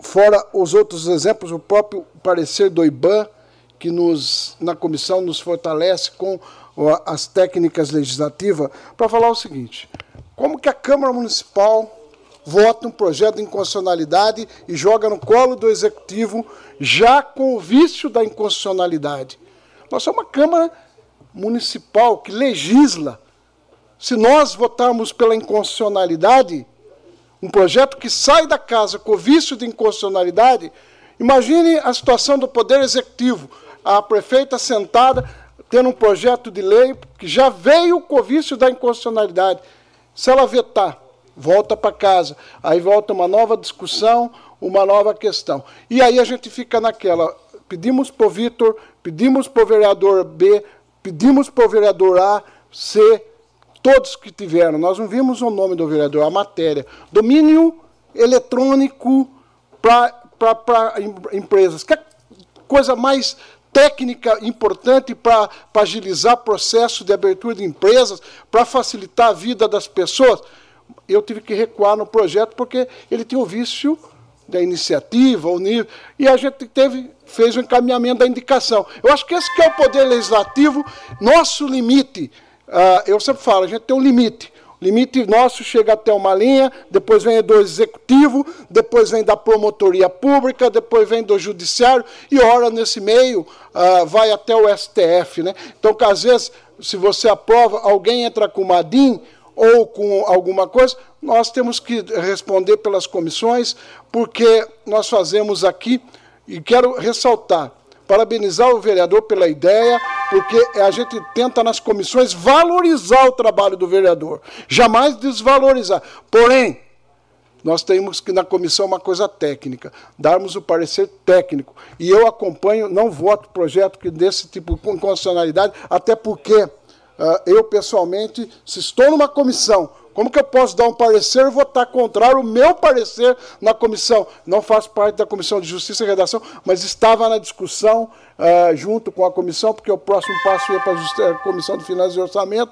fora os outros exemplos, o próprio parecer do IBAN, que nos, na comissão nos fortalece com as técnicas legislativas, para falar o seguinte: como que a Câmara Municipal vota um projeto de inconstitucionalidade e joga no colo do Executivo, já com o vício da inconstitucionalidade? Nós somos uma Câmara Municipal que legisla se nós votarmos pela inconstitucionalidade, um projeto que sai da casa com o vício de inconstitucionalidade, imagine a situação do Poder Executivo, a prefeita sentada, tendo um projeto de lei que já veio com o vício da inconstitucionalidade. Se ela vetar, volta para casa, aí volta uma nova discussão, uma nova questão. E aí a gente fica naquela, pedimos para o Vitor, pedimos para o vereador B, pedimos para o vereador A, C, todos que tiveram, nós não vimos o nome do vereador, a matéria. Domínio eletrônico para empresas. Que coisa mais técnica importante para agilizar processo de abertura de empresas, para facilitar a vida das pessoas. Eu tive que recuar no projeto porque ele tinha o vício da iniciativa, o nível, e a gente teve, fez o encaminhamento da indicação. Eu acho que esse que é o poder legislativo, nosso limite ah, eu sempre falo, a gente tem um limite. O limite nosso chega até uma linha, depois vem do executivo, depois vem da promotoria pública, depois vem do judiciário, e ora nesse meio ah, vai até o STF. Né? Então, que às vezes, se você aprova, alguém entra com uma DIN ou com alguma coisa, nós temos que responder pelas comissões, porque nós fazemos aqui, e quero ressaltar, parabenizar o vereador pela ideia, porque a gente tenta nas comissões valorizar o trabalho do vereador, jamais desvalorizar. Porém, nós temos que na comissão uma coisa técnica, darmos o parecer técnico. E eu acompanho, não voto projeto que desse tipo de constitucionalidade, até porque uh, eu pessoalmente, se estou numa comissão Como que eu posso dar um parecer e votar contrário o meu parecer na comissão? Não faço parte da comissão de Justiça e Redação, mas estava na discussão uh, junto com a comissão, porque o próximo passo ia para a Comissão de Finanças e Orçamento,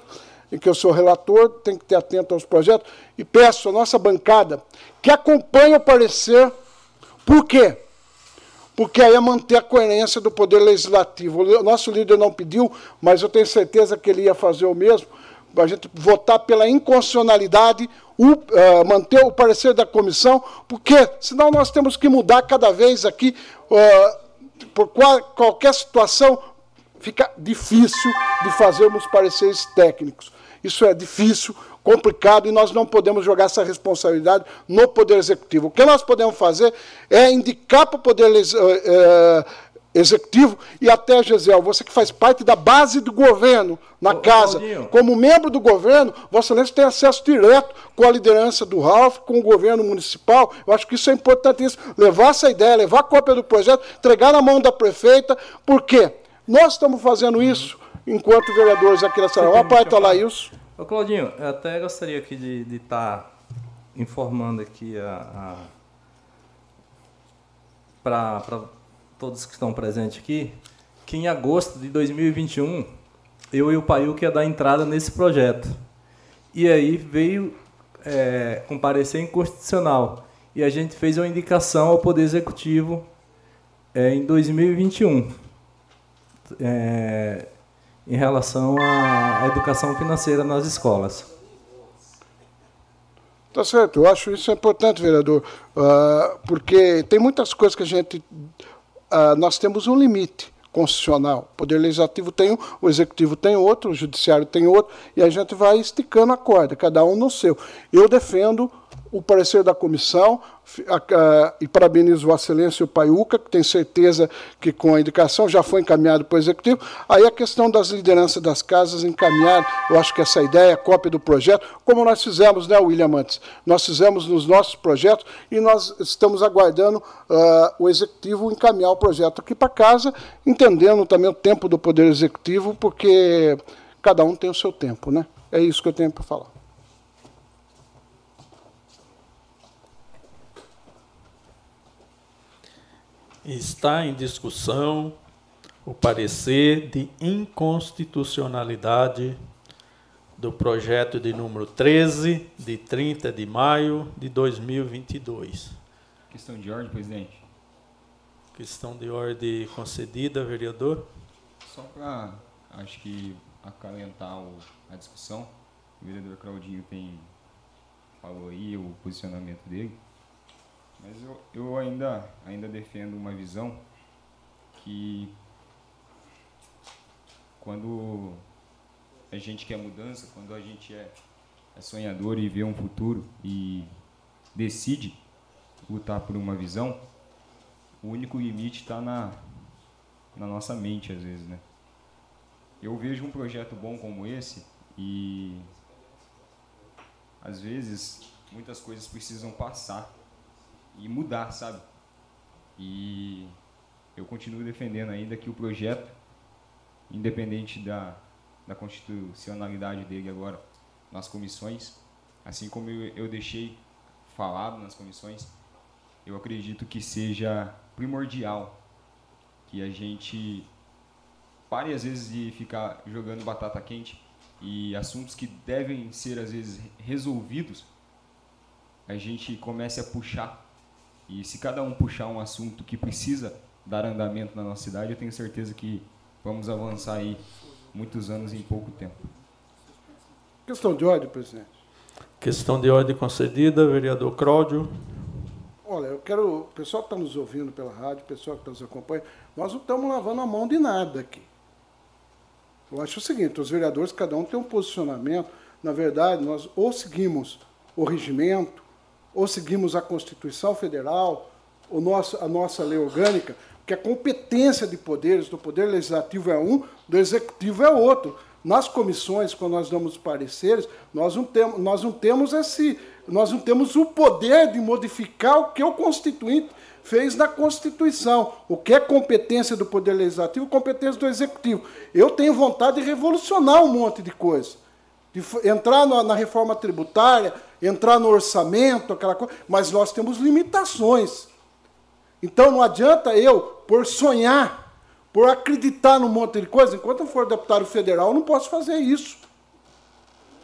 em que eu sou relator, tem que ter atento aos projetos, e peço à nossa bancada que acompanhe o parecer. Por quê? Porque aí é manter a coerência do Poder Legislativo. O nosso líder não pediu, mas eu tenho certeza que ele ia fazer o mesmo, a gente votar pela inconstitucionalidade, o, uh, manter o parecer da comissão, porque senão nós temos que mudar cada vez aqui, uh, por qual, qualquer situação, fica difícil de fazermos pareceres técnicos. Isso é difícil, complicado e nós não podemos jogar essa responsabilidade no Poder Executivo. O que nós podemos fazer é indicar para o Poder uh, Executivo e até, Gisele, você que faz parte da base do governo na Ô, casa, Claudinho. como membro do governo, Vossa Excelência tem acesso direto com a liderança do Ralph, com o governo municipal. Eu acho que isso é importantíssimo. Levar essa ideia, levar a cópia do projeto, entregar na mão da prefeita, por quê? Nós estamos fazendo isso enquanto vereadores aqui na Sarau. A parte lá, isso. Ô Claudinho, eu até gostaria aqui de estar tá informando aqui a, a para todos que estão presentes aqui, que em agosto de 2021 eu e o Paiuca ia dar entrada nesse projeto. E aí veio é, comparecer inconstitucional. E a gente fez uma indicação ao Poder Executivo é, em 2021 é, em relação à educação financeira nas escolas. Tá certo, eu acho isso importante, vereador, uh, porque tem muitas coisas que a gente ah, nós temos um limite constitucional. O Poder Legislativo tem um, o Executivo tem outro, o Judiciário tem outro, e a gente vai esticando a corda, cada um no seu. Eu defendo o parecer da comissão e parabenizo Vossa Excelência e o Paiuca, que tem certeza que com a indicação já foi encaminhado para o Executivo. Aí a questão das lideranças das casas encaminhar, eu acho que essa ideia, cópia do projeto, como nós fizemos, né, William, antes. Nós fizemos nos nossos projetos e nós estamos aguardando uh, o Executivo encaminhar o projeto aqui para casa, entendendo também o tempo do Poder Executivo, porque cada um tem o seu tempo. Né? É isso que eu tenho para falar. Está em discussão o parecer de inconstitucionalidade do projeto de número 13, de 30 de maio de 2022. Questão de ordem, presidente. Questão de ordem concedida, vereador. Só para, acho que, acalentar o, a discussão, o vereador Claudinho tem, falou aí o posicionamento dele. Mas eu, eu ainda, ainda defendo uma visão que quando a gente quer mudança, quando a gente é, é sonhador e vê um futuro e decide lutar por uma visão, o único limite está na, na nossa mente, às vezes, né? Eu vejo um projeto bom como esse e, às vezes, muitas coisas precisam passar e mudar, sabe? E eu continuo defendendo ainda que o projeto, independente da, da constitucionalidade dele agora nas comissões, assim como eu, eu deixei falado nas comissões, eu acredito que seja primordial que a gente pare às vezes de ficar jogando batata quente e assuntos que devem ser às vezes resolvidos, a gente comece a puxar e se cada um puxar um assunto que precisa dar andamento na nossa cidade, eu tenho certeza que vamos avançar aí muitos anos em pouco tempo. Questão de ordem, presidente. Questão de ordem concedida, vereador Cláudio. Olha, eu quero. O pessoal que está nos ouvindo pela rádio, o pessoal que está nos acompanhando, nós não estamos lavando a mão de nada aqui. Eu acho o seguinte: os vereadores, cada um tem um posicionamento. Na verdade, nós ou seguimos o regimento, ou seguimos a Constituição Federal, o nosso, a nossa lei orgânica, que a competência de poderes do Poder Legislativo é um, do Executivo é outro. Nas comissões, quando nós damos pareceres, nós não temos, nós não temos esse, nós não temos o poder de modificar o que o Constituinte fez na Constituição. O que é competência do Poder Legislativo, competência do Executivo. Eu tenho vontade de revolucionar um monte de coisa. de entrar na reforma tributária, entrar no orçamento, aquela coisa, mas nós temos limitações. Então não adianta eu, por sonhar, por acreditar num monte de coisa, enquanto eu for deputado federal, eu não posso fazer isso.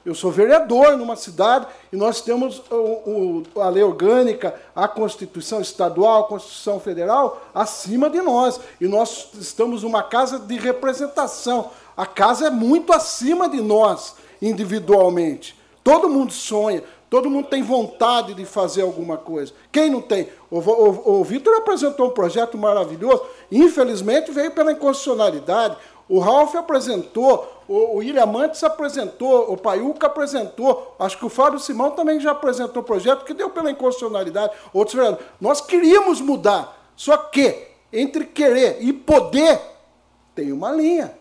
Eu sou vereador numa cidade e nós temos o, o, a lei orgânica, a Constituição Estadual, a Constituição Federal acima de nós. E nós estamos numa casa de representação. A casa é muito acima de nós, individualmente. Todo mundo sonha, todo mundo tem vontade de fazer alguma coisa. Quem não tem? O, o, o Vitor apresentou um projeto maravilhoso, infelizmente veio pela inconstitucionalidade. O Ralph apresentou, o, William Mantes apresentou, o Paiuca apresentou, acho que o Fábio Simão também já apresentou o projeto que deu pela inconstitucionalidade. Outros vereadores. Nós queríamos mudar, só que entre querer e poder tem uma linha.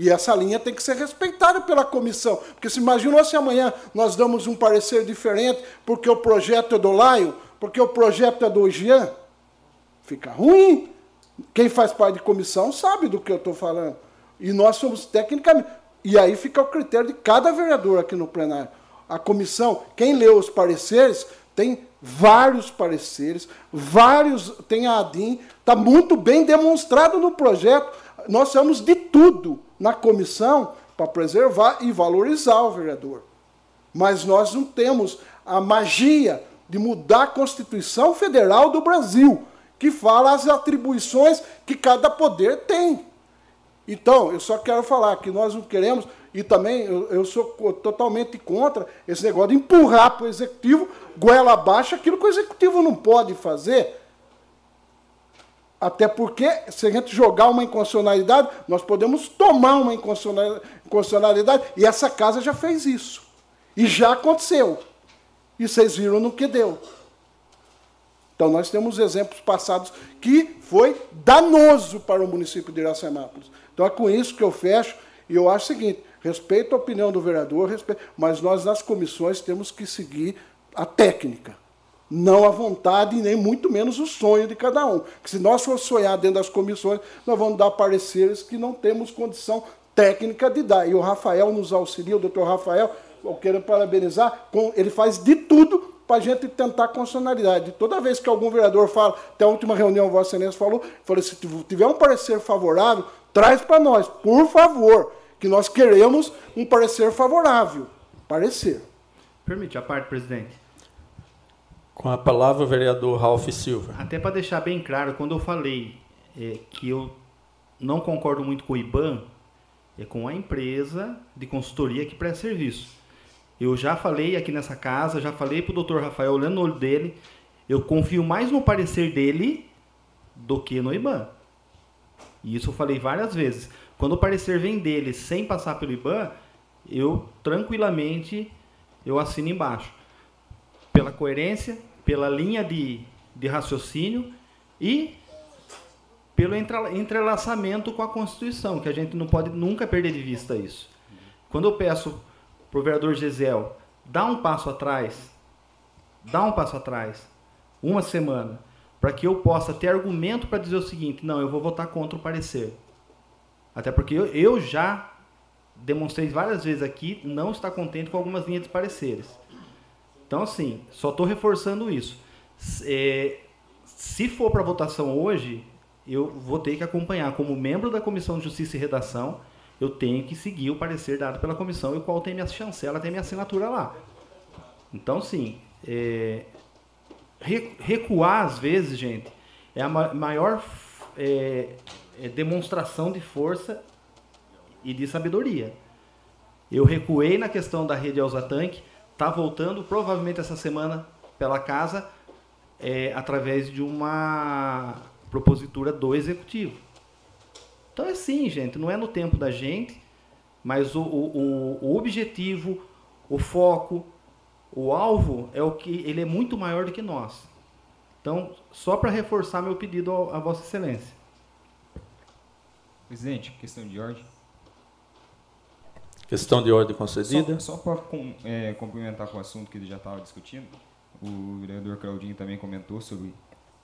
E essa linha tem que ser respeitada pela comissão. Porque se imaginou se amanhã nós damos um parecer diferente porque o projeto é do Laio, porque o projeto é do Jean, fica ruim. Quem faz parte de comissão sabe do que eu estou falando. E nós somos tecnicamente. E aí fica o critério de cada vereador aqui no plenário. A comissão, quem leu os pareceres, tem vários pareceres, vários, tem a ADIM, está muito bem demonstrado no projeto. Nós temos de tudo na comissão para preservar e valorizar o vereador. Mas nós não temos a magia de mudar a Constituição Federal do Brasil que fala as atribuições que cada poder tem. Então, eu só quero falar que nós não queremos, e também eu, eu sou totalmente contra esse negócio de empurrar para o executivo, goela abaixo, aquilo que o executivo não pode fazer. Até porque, se a gente jogar uma inconstitucionalidade, nós podemos tomar uma inconstitucionalidade, e essa casa já fez isso. E já aconteceu. E vocês viram no que deu. Então, nós temos exemplos passados que foi danoso para o município de Iracemápolis. Então, é com isso que eu fecho, e eu acho o seguinte: respeito a opinião do vereador, respeito, mas nós, nas comissões, temos que seguir a técnica. Não a vontade nem muito menos o sonho de cada um. Porque se nós formos sonhar dentro das comissões, nós vamos dar pareceres que não temos condição técnica de dar. E o Rafael nos auxilia, o doutor Rafael, eu quero parabenizar, ele faz de tudo para a gente tentar constitucionalidade. Toda vez que algum vereador fala, até a última reunião, Vossa Excelência falou, falou, se tiver um parecer favorável, traz para nós, por favor, que nós queremos um parecer favorável. Parecer. Permite a parte, presidente. Com a palavra, o vereador Ralph Silva. Até para deixar bem claro, quando eu falei é, que eu não concordo muito com o IBAN, é com a empresa de consultoria que presta serviço. Eu já falei aqui nessa casa, já falei para o doutor Rafael, olhando no olho dele, eu confio mais no parecer dele do que no IBAN. E isso eu falei várias vezes. Quando o parecer vem dele sem passar pelo IBAN, eu tranquilamente eu assino embaixo. Pela coerência, pela linha de, de raciocínio e pelo entrelaçamento com a Constituição, que a gente não pode nunca perder de vista isso. Quando eu peço para o vereador Gisel dar um passo atrás, dar um passo atrás, uma semana, para que eu possa ter argumento para dizer o seguinte: não, eu vou votar contra o parecer. Até porque eu, eu já demonstrei várias vezes aqui não estar contente com algumas linhas de pareceres. Então, assim, só estou reforçando isso. É, se for para votação hoje, eu vou ter que acompanhar como membro da Comissão de Justiça e Redação eu tenho que seguir o parecer dado pela comissão e o qual tem minha chancela, tem minha assinatura lá. Então, sim, é, recuar às vezes, gente, é a maior é, é demonstração de força e de sabedoria. Eu recuei na questão da rede Elza Tanque, está voltando provavelmente essa semana pela casa é, através de uma propositura do executivo. Então é assim, gente, não é no tempo da gente, mas o, o, o objetivo, o foco, o alvo é o que ele é muito maior do que nós. Então, só para reforçar meu pedido a Vossa Excelência. Presidente, questão de ordem. Questão de ordem concedida. Só, só para com, é, complementar com o assunto que ele já estava discutindo, o vereador Claudinho também comentou sobre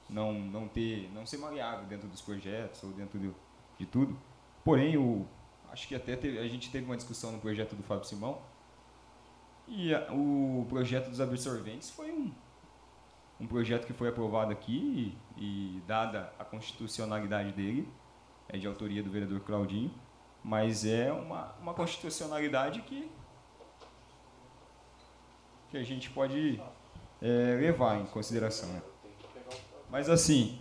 não, não ter, não ser maleável dentro dos projetos ou dentro do, de tudo. Porém, o, acho que até teve, a gente teve uma discussão no projeto do Fábio Simão, e a, o projeto dos absorventes foi um, um projeto que foi aprovado aqui e, e, dada a constitucionalidade dele, é de autoria do vereador Claudinho, mas é uma, uma constitucionalidade que, que a gente pode é, levar em consideração. Né? Mas assim,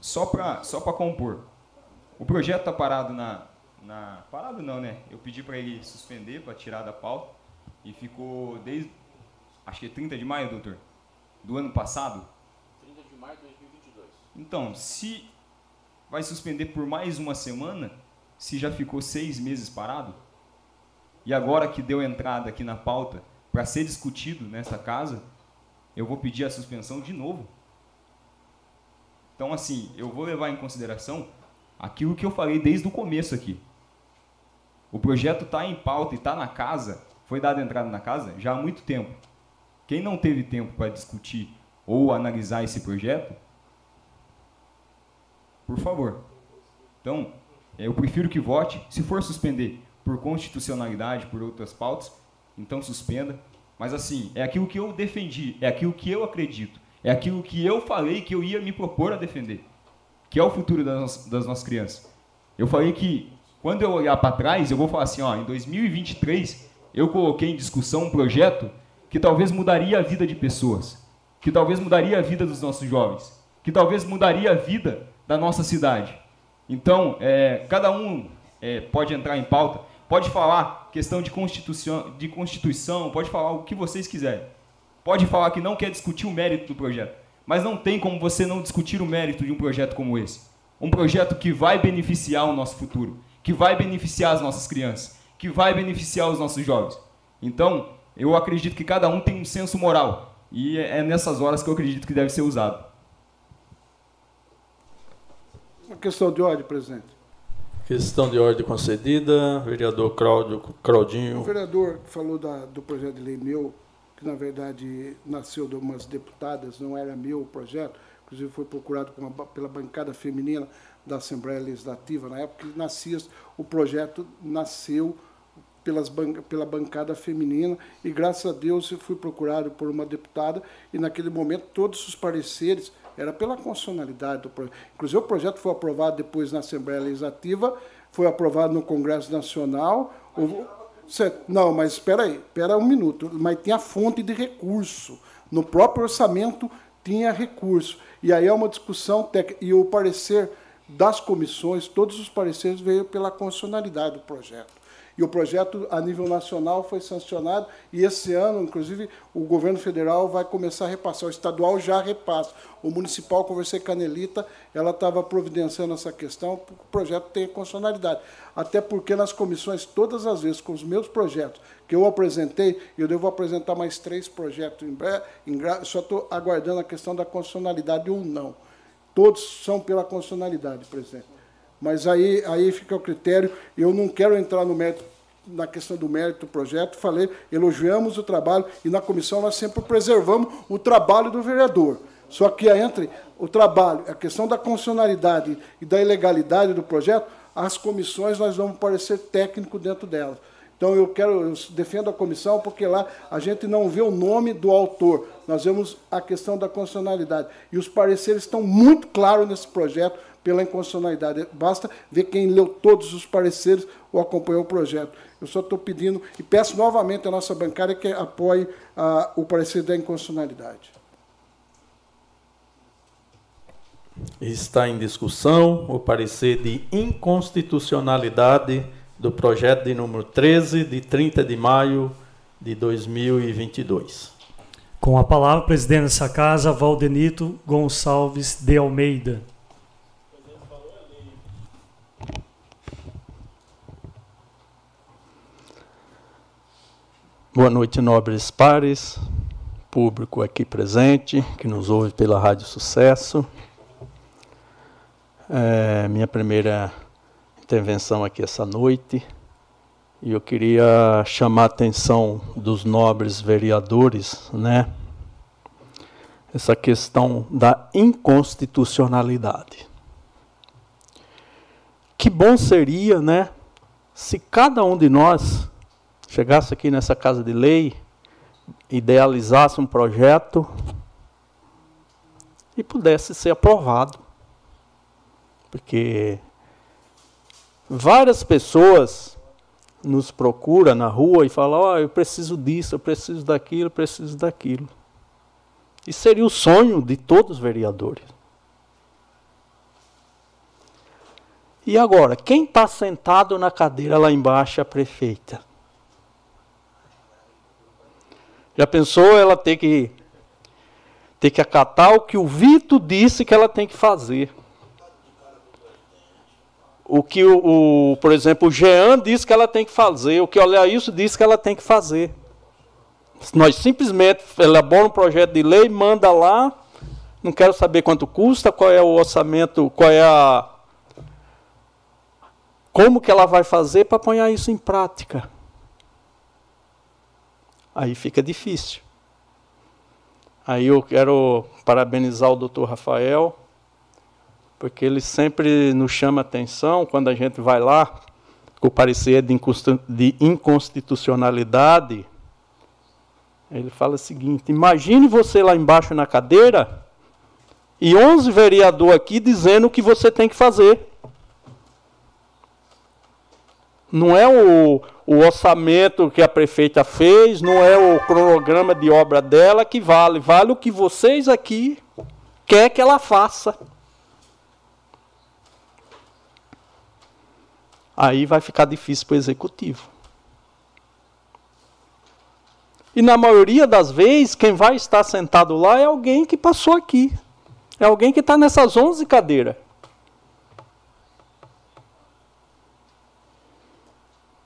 só para só compor, o projeto está parado na, na... Parado não, né? Eu pedi para ele suspender, para tirar da pauta, e ficou desde, acho que é 30 de maio, doutor, do ano passado. 30 de maio de 2022. Então, se vai suspender por mais uma semana, se já ficou seis meses parado, e agora que deu entrada aqui na pauta para ser discutido nessa casa, eu vou pedir a suspensão de novo. Então, assim, eu vou levar em consideração aquilo que eu falei desde o começo aqui. O projeto está em pauta e está na casa foi dada entrada na casa já há muito tempo. Quem não teve tempo para discutir ou analisar esse projeto, por favor. Então, eu prefiro que vote. Se for suspender por constitucionalidade, por outras pautas, então suspenda. Mas assim, é aquilo que eu defendi, é aquilo que eu acredito, é aquilo que eu falei que eu ia me propor a defender, que é o futuro das, das nossas crianças. Eu falei que quando eu olhar para trás, eu vou falar assim, ó, em 2023 eu coloquei em discussão um projeto que talvez mudaria a vida de pessoas, que talvez mudaria a vida dos nossos jovens, que talvez mudaria a vida da nossa cidade. Então, é, cada um é, pode entrar em pauta, pode falar questão de constituição, de constituição, pode falar o que vocês quiserem. Pode falar que não quer discutir o mérito do projeto, mas não tem como você não discutir o mérito de um projeto como esse. Um projeto que vai beneficiar o nosso futuro, que vai beneficiar as nossas crianças, que vai beneficiar os nossos jovens. Então, eu acredito que cada um tem um senso moral. E é nessas horas que eu acredito que deve ser usado. Uma questão de ordem, presidente. Questão de ordem concedida, vereador Cláudio, Claudinho. O vereador falou da, do projeto de lei meu, que na verdade nasceu de umas deputadas, não era meu o projeto, inclusive foi procurado pela bancada feminina da Assembleia Legislativa, na época que nascia, o projeto nasceu pelas pela bancada feminina e graças a Deus eu fui procurado por uma deputada e naquele momento todos os pareceres era pela constitucionalidade do projeto. Inclusive o projeto foi aprovado depois na Assembleia Legislativa, foi aprovado no Congresso Nacional. Não, mas espera aí, espera um minuto. Mas tem a fonte de recurso. No próprio orçamento tinha recurso. E aí é uma discussão técnica. E o parecer das comissões, todos os pareceres veio pela constitucionalidade do projeto. E o projeto a nível nacional foi sancionado e esse ano, inclusive, o governo federal vai começar a repassar. O estadual já repassa. O municipal, conversei com a Anelita, ela estava providenciando essa questão, porque o projeto tem constitucionalidade. Até porque nas comissões, todas as vezes, com os meus projetos que eu apresentei, eu devo apresentar mais três projetos em breve, só estou aguardando a questão da constitucionalidade ou não. Todos são pela constitucionalidade, presidente. Mas aí, aí fica o critério. Eu não quero entrar no mérito, na questão do mérito do projeto. Falei, elogiamos o trabalho e na comissão nós sempre preservamos o trabalho do vereador. Só que entre o trabalho, a questão da constitucionalidade e da ilegalidade do projeto, as comissões nós vamos parecer técnico dentro delas. Então eu quero, eu defendo a comissão porque lá a gente não vê o nome do autor, nós vemos a questão da constitucionalidade. E os pareceres estão muito claros nesse projeto, pela inconstitucionalidade. Basta ver quem leu todos os pareceres ou acompanhou o projeto. Eu só estou pedindo e peço novamente à nossa bancária que apoie ah, o parecer da inconstitucionalidade. Está em discussão o parecer de inconstitucionalidade do projeto de número 13, de 30 de maio de 2022. Com a palavra, presidente dessa casa, Valdenito Gonçalves de Almeida. Boa noite, nobres pares, público aqui presente, que nos ouve pela Rádio Sucesso. É minha primeira intervenção aqui essa noite e eu queria chamar a atenção dos nobres vereadores, né? Essa questão da inconstitucionalidade. Que bom seria, né, Se cada um de nós chegasse aqui nessa casa de lei, idealizasse um projeto e pudesse ser aprovado. Porque várias pessoas nos procuram na rua e falam: oh, eu preciso disso, eu preciso daquilo, eu preciso daquilo. E seria o sonho de todos os vereadores. E agora, quem está sentado na cadeira lá embaixo é a prefeita? Já pensou ela ter que ter que acatar o que o Vito disse que ela tem que fazer? O que o, o por exemplo, o Jean disse que ela tem que fazer, o que o Leailson disse que ela tem que fazer. Nós simplesmente elaboramos um projeto de lei, manda lá, não quero saber quanto custa, qual é o orçamento, qual é a como que ela vai fazer para pôr isso em prática? Aí fica difícil. Aí eu quero parabenizar o doutor Rafael, porque ele sempre nos chama atenção quando a gente vai lá com o parecer de inconstitucionalidade. Ele fala o seguinte: imagine você lá embaixo na cadeira e 11 vereadores aqui dizendo o que você tem que fazer. Não é o, o orçamento que a prefeita fez, não é o cronograma de obra dela que vale. Vale o que vocês aqui quer que ela faça. Aí vai ficar difícil para o executivo. E na maioria das vezes, quem vai estar sentado lá é alguém que passou aqui. É alguém que está nessas 11 cadeiras.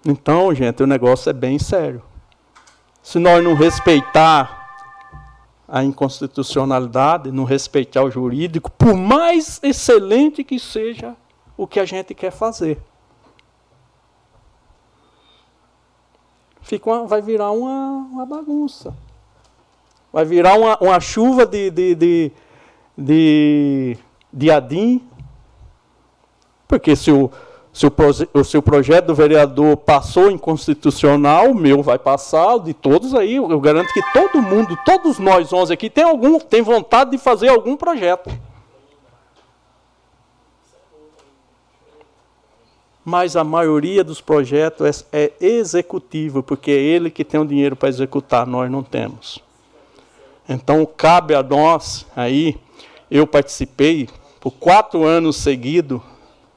Então, gente, o negócio é bem sério. Se nós não respeitar a inconstitucionalidade, não respeitar o jurídico, por mais excelente que seja o que a gente quer fazer, fica uma, vai virar uma, uma, bagunça. Vai virar uma, uma chuva de, de, de, de, de adim. Porque se o, se o, o seu projeto do vereador passou inconstitucional, o meu vai passar, de todos aí. Eu garanto que todo mundo, todos nós 11 aqui, tem, algum, tem vontade de fazer algum projeto. Mas a maioria dos projetos é, é executivo, porque é ele que tem o dinheiro para executar, nós não temos. Então cabe a nós aí. Eu participei por quatro anos seguidos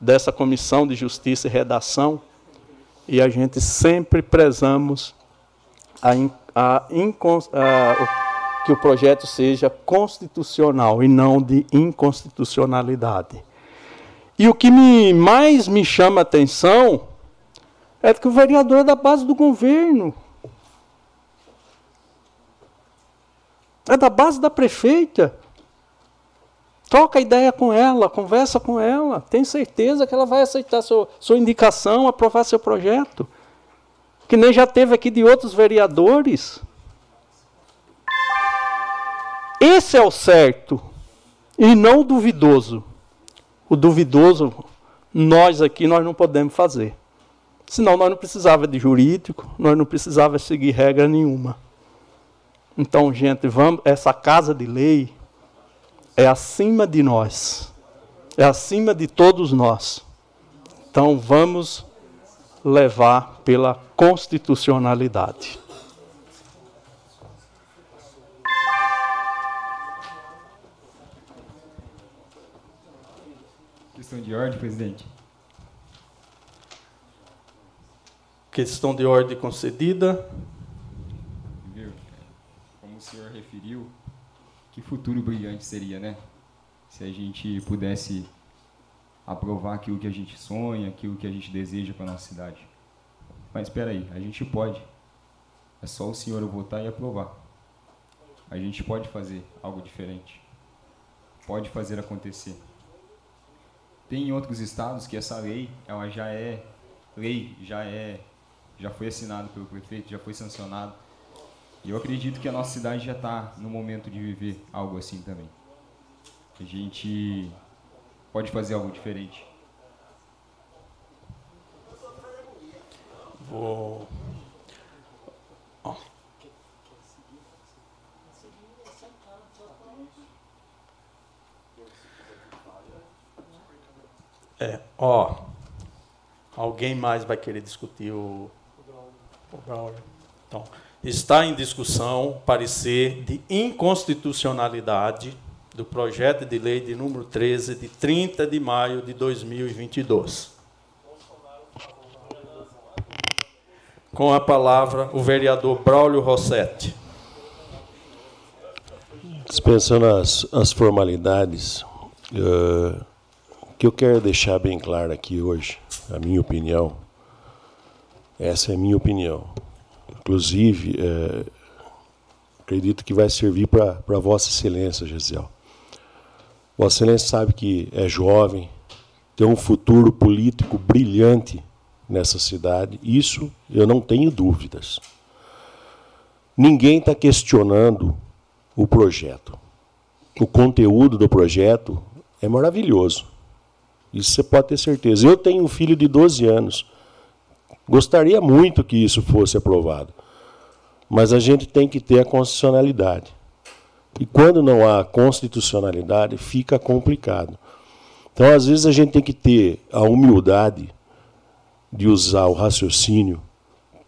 dessa comissão de justiça e redação, e a gente sempre prezamos a, a, a, que o projeto seja constitucional e não de inconstitucionalidade. E o que me, mais me chama a atenção é que o vereador é da base do governo. É da base da prefeita. Troca ideia com ela, conversa com ela. Tem certeza que ela vai aceitar sua, sua indicação, aprovar seu projeto. Que nem já teve aqui de outros vereadores. Esse é o certo e não o duvidoso. O duvidoso, nós aqui, nós não podemos fazer. Senão nós não precisava de jurídico, nós não precisava seguir regra nenhuma. Então, gente, vamos, essa casa de lei, é acima de nós, é acima de todos nós. Então vamos levar pela constitucionalidade. Questão de ordem, presidente. Questão de ordem concedida. Como o senhor referiu, que futuro brilhante seria, né? Se a gente pudesse aprovar aquilo que a gente sonha, aquilo que a gente deseja para a nossa cidade. Mas espera aí, a gente pode. É só o senhor votar e aprovar. A gente pode fazer algo diferente. Pode fazer acontecer. Tem em outros estados que essa lei, ela já é lei, já é já foi assinado pelo prefeito, já foi sancionado. E eu acredito que a nossa cidade já está no momento de viver algo assim também. A gente pode fazer algo diferente. Vou. É, ó. Alguém mais vai querer discutir o. o Braulio? Então, está em discussão parecer de inconstitucionalidade do projeto de lei de número 13, de 30 de maio de 2022. Com a palavra, o vereador Braulio Rossetti. Dispensando as, as formalidades, uh, o que eu quero deixar bem claro aqui hoje, a minha opinião, essa é a minha opinião. Inclusive, uh, acredito que vai servir para Vossa Excelência, Gesiel. Vossa Excelência sabe que é jovem, tem um futuro político brilhante nessa cidade, isso eu não tenho dúvidas. Ninguém está questionando o projeto. O conteúdo do projeto é maravilhoso. Isso você pode ter certeza. Eu tenho um filho de 12 anos. Gostaria muito que isso fosse aprovado. Mas a gente tem que ter a constitucionalidade. E quando não há constitucionalidade, fica complicado. Então, às vezes, a gente tem que ter a humildade de usar o raciocínio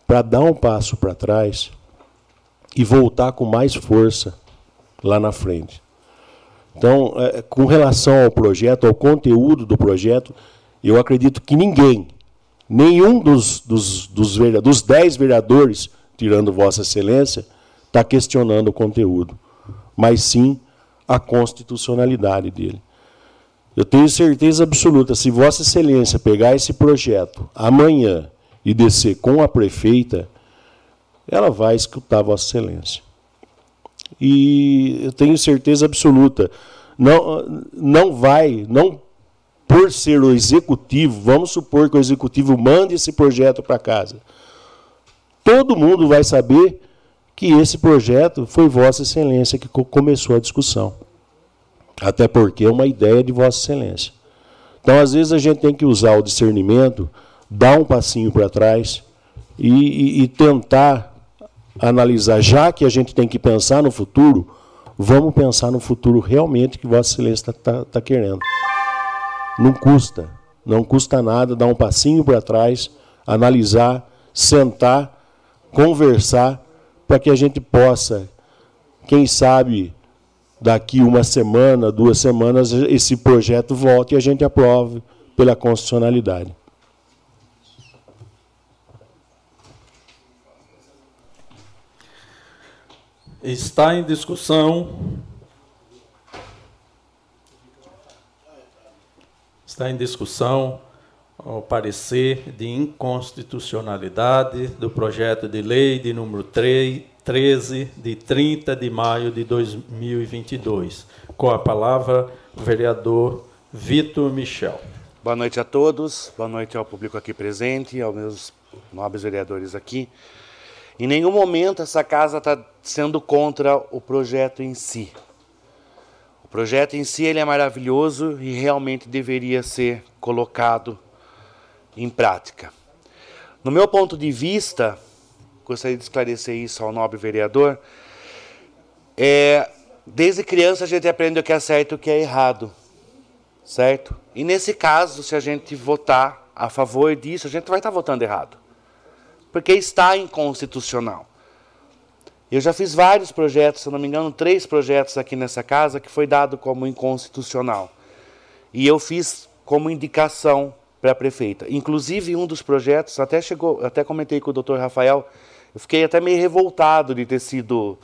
para dar um passo para trás e voltar com mais força lá na frente. Então, é, com relação ao projeto, ao conteúdo do projeto, eu acredito que ninguém, nenhum dos, dos, dos, dos dez vereadores, tirando Vossa Excelência, está questionando o conteúdo mas sim a constitucionalidade dele. Eu tenho certeza absoluta, se Vossa Excelência pegar esse projeto amanhã e descer com a prefeita, ela vai escutar Vossa Excelência. E eu tenho certeza absoluta, não, não vai, não por ser o executivo, vamos supor que o executivo mande esse projeto para casa. Todo mundo vai saber que esse projeto foi Vossa Excelência que começou a discussão. Até porque é uma ideia de Vossa Excelência. Então, às vezes, a gente tem que usar o discernimento, dar um passinho para trás e, e, e tentar analisar, já que a gente tem que pensar no futuro, vamos pensar no futuro realmente que Vossa Excelência está tá, tá querendo. Não custa, não custa nada dar um passinho para trás, analisar, sentar, conversar para que a gente possa, quem sabe, daqui uma semana, duas semanas, esse projeto volte e a gente aprove pela constitucionalidade. Está em discussão. Está em discussão o parecer de inconstitucionalidade do projeto de lei de número 3, 13, de 30 de maio de 2022. Com a palavra, o vereador Vitor Michel. Boa noite a todos, boa noite ao público aqui presente, aos meus nobres vereadores aqui. Em nenhum momento essa casa está sendo contra o projeto em si. O projeto em si ele é maravilhoso e realmente deveria ser colocado em prática. No meu ponto de vista, gostaria de esclarecer isso ao nobre vereador, é, desde criança a gente aprende o que é certo e o que é errado, certo? E nesse caso, se a gente votar a favor disso, a gente vai estar votando errado, porque está inconstitucional. Eu já fiz vários projetos, se não me engano, três projetos aqui nessa casa que foi dado como inconstitucional. E eu fiz como indicação para a prefeita. Inclusive, um dos projetos, até chegou, até comentei com o doutor Rafael, eu fiquei até meio revoltado de ter sido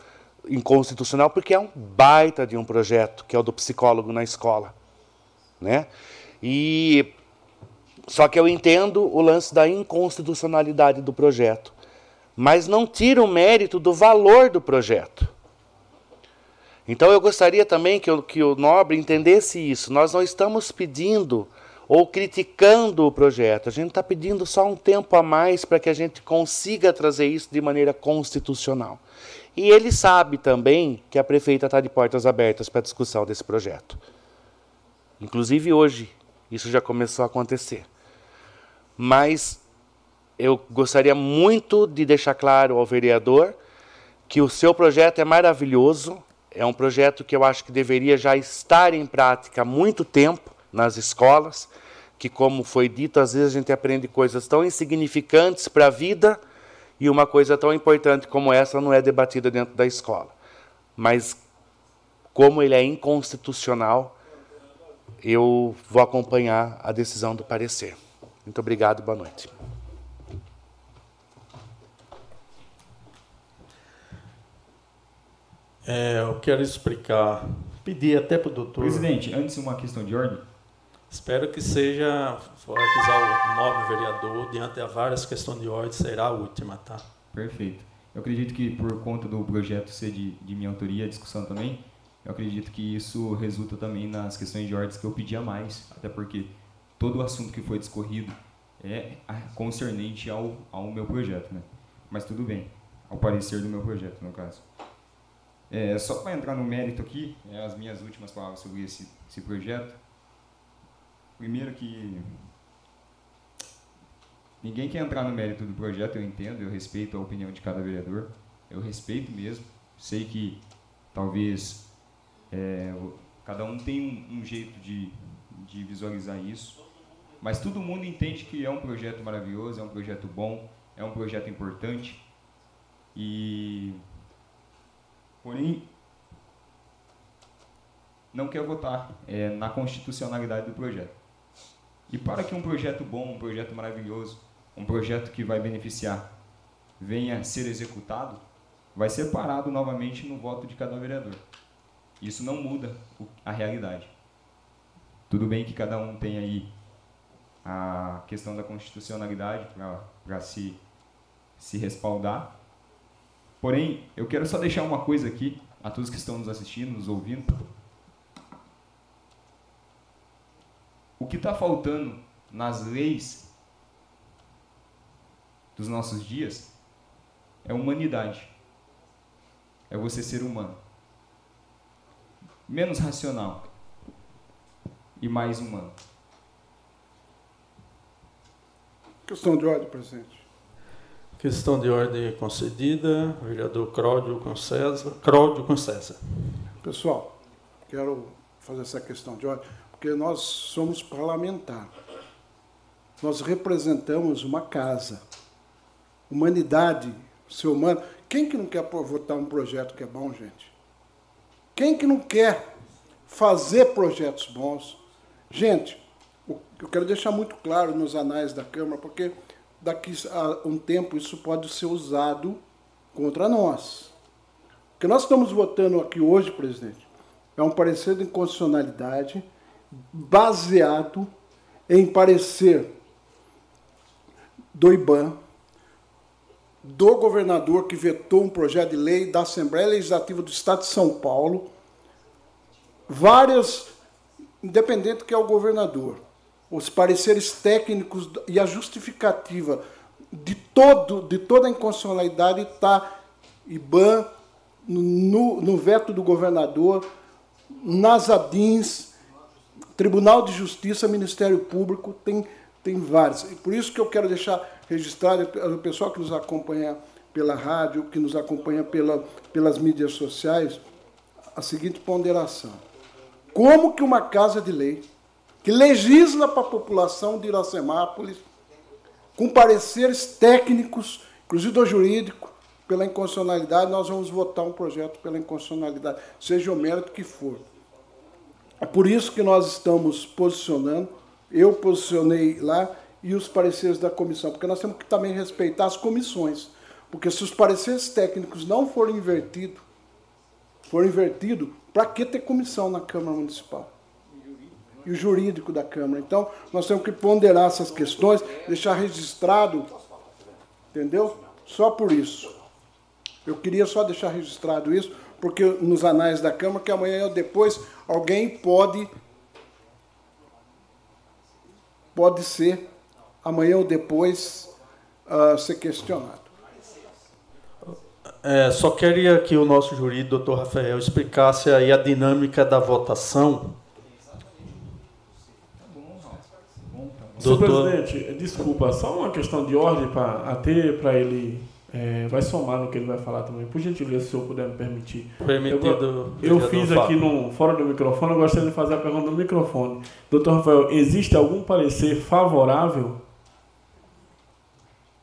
inconstitucional, porque é um baita de um projeto, que é o do psicólogo na escola. Né? E só que eu entendo o lance da inconstitucionalidade do projeto, mas não tira o mérito do valor do projeto. Então eu gostaria também que, eu, que o nobre entendesse isso. Nós não estamos pedindo ou criticando o projeto. A gente está pedindo só um tempo a mais para que a gente consiga trazer isso de maneira constitucional. E ele sabe também que a prefeita está de portas abertas para a discussão desse projeto. Inclusive hoje, isso já começou a acontecer. Mas eu gostaria muito de deixar claro ao vereador que o seu projeto é maravilhoso, é um projeto que eu acho que deveria já estar em prática há muito tempo nas escolas, que como foi dito, às vezes a gente aprende coisas tão insignificantes para a vida e uma coisa tão importante como essa não é debatida dentro da escola. Mas como ele é inconstitucional, eu vou acompanhar a decisão do parecer. Muito obrigado, boa noite. É, eu quero explicar, pedir até para o doutor. Presidente, antes uma questão de ordem. Espero que seja, for avisar o nobre vereador, diante de várias questões de ordem, será a última, tá? Perfeito. Eu acredito que por conta do projeto ser de, de minha autoria, a discussão também, eu acredito que isso resulta também nas questões de ordens que eu pedi a mais, até porque todo o assunto que foi discorrido é concernente ao, ao meu projeto, né? Mas tudo bem, ao parecer do meu projeto, no caso. É, só para entrar no mérito aqui, é, as minhas últimas palavras sobre esse, esse projeto. Primeiro que ninguém quer entrar no mérito do projeto, eu entendo, eu respeito a opinião de cada vereador, eu respeito mesmo. Sei que talvez é, cada um tem um, um jeito de, de visualizar isso, mas todo mundo entende que é um projeto maravilhoso, é um projeto bom, é um projeto importante e porém não quer votar é, na constitucionalidade do projeto. E para que um projeto bom, um projeto maravilhoso, um projeto que vai beneficiar, venha ser executado, vai ser parado novamente no voto de cada vereador. Isso não muda a realidade. Tudo bem que cada um tem aí a questão da constitucionalidade para se, se respaldar, Porém, eu quero só deixar uma coisa aqui a todos que estão nos assistindo, nos ouvindo. O que está faltando nas leis dos nossos dias é humanidade. É você ser humano. Menos racional e mais humano. Questão de ordem, presidente. Questão de ordem concedida, vereador Cláudio com César. Cláudio com César. Pessoal, quero fazer essa questão de ordem, porque nós somos parlamentar. Nós representamos uma casa. Humanidade, ser humano. Quem que não quer votar um projeto que é bom, gente? Quem que não quer fazer projetos bons? Gente, eu quero deixar muito claro nos anais da Câmara, porque daqui a um tempo isso pode ser usado contra nós. O que nós estamos votando aqui hoje, presidente, é um parecer de inconstitucionalidade baseado em parecer do IBAN, do governador que vetou um projeto de lei da Assembleia Legislativa do Estado de São Paulo, várias, independente que é o governador, os pareceres técnicos e a justificativa de, todo, de toda a inconstitucionalidade está IBAN, no, no veto do governador, nas ADINs, Tribunal de Justiça, Ministério Público, tem, tem vários. E por isso que eu quero deixar registrado, o pessoal que nos acompanha pela rádio, que nos acompanha pela, pelas mídias sociais, a seguinte ponderação. Como que uma casa de lei que legisla para a população de Iracemápolis, com pareceres técnicos, inclusive do jurídico, pela inconstitucionalidade, nós vamos votar um projeto pela inconstitucionalidade, seja o mérito que for. É por isso que nós estamos posicionando, eu posicionei lá, e os pareceres da comissão, porque nós temos que também respeitar as comissões. Porque se os pareceres técnicos não forem invertidos, forem invertidos, para que ter comissão na Câmara Municipal? E o jurídico da Câmara. Então, nós temos que ponderar essas questões, deixar registrado, entendeu? Só por isso. Eu queria só deixar registrado isso, porque nos anais da Câmara, que amanhã ou depois alguém pode pode ser amanhã ou depois uh, ser questionado. É, só queria que o nosso jurídico, doutor Rafael, explicasse aí a dinâmica da votação Senhor Doutor- presidente, desculpa, só uma questão de ordem para até para ele é, vai somar no que ele vai falar também. Por gentileza, se o senhor puder me permitir. Permitido, Eu, eu fiz aqui no fora do microfone, eu gostaria de fazer a pergunta no microfone. Doutor Rafael, existe algum parecer favorável?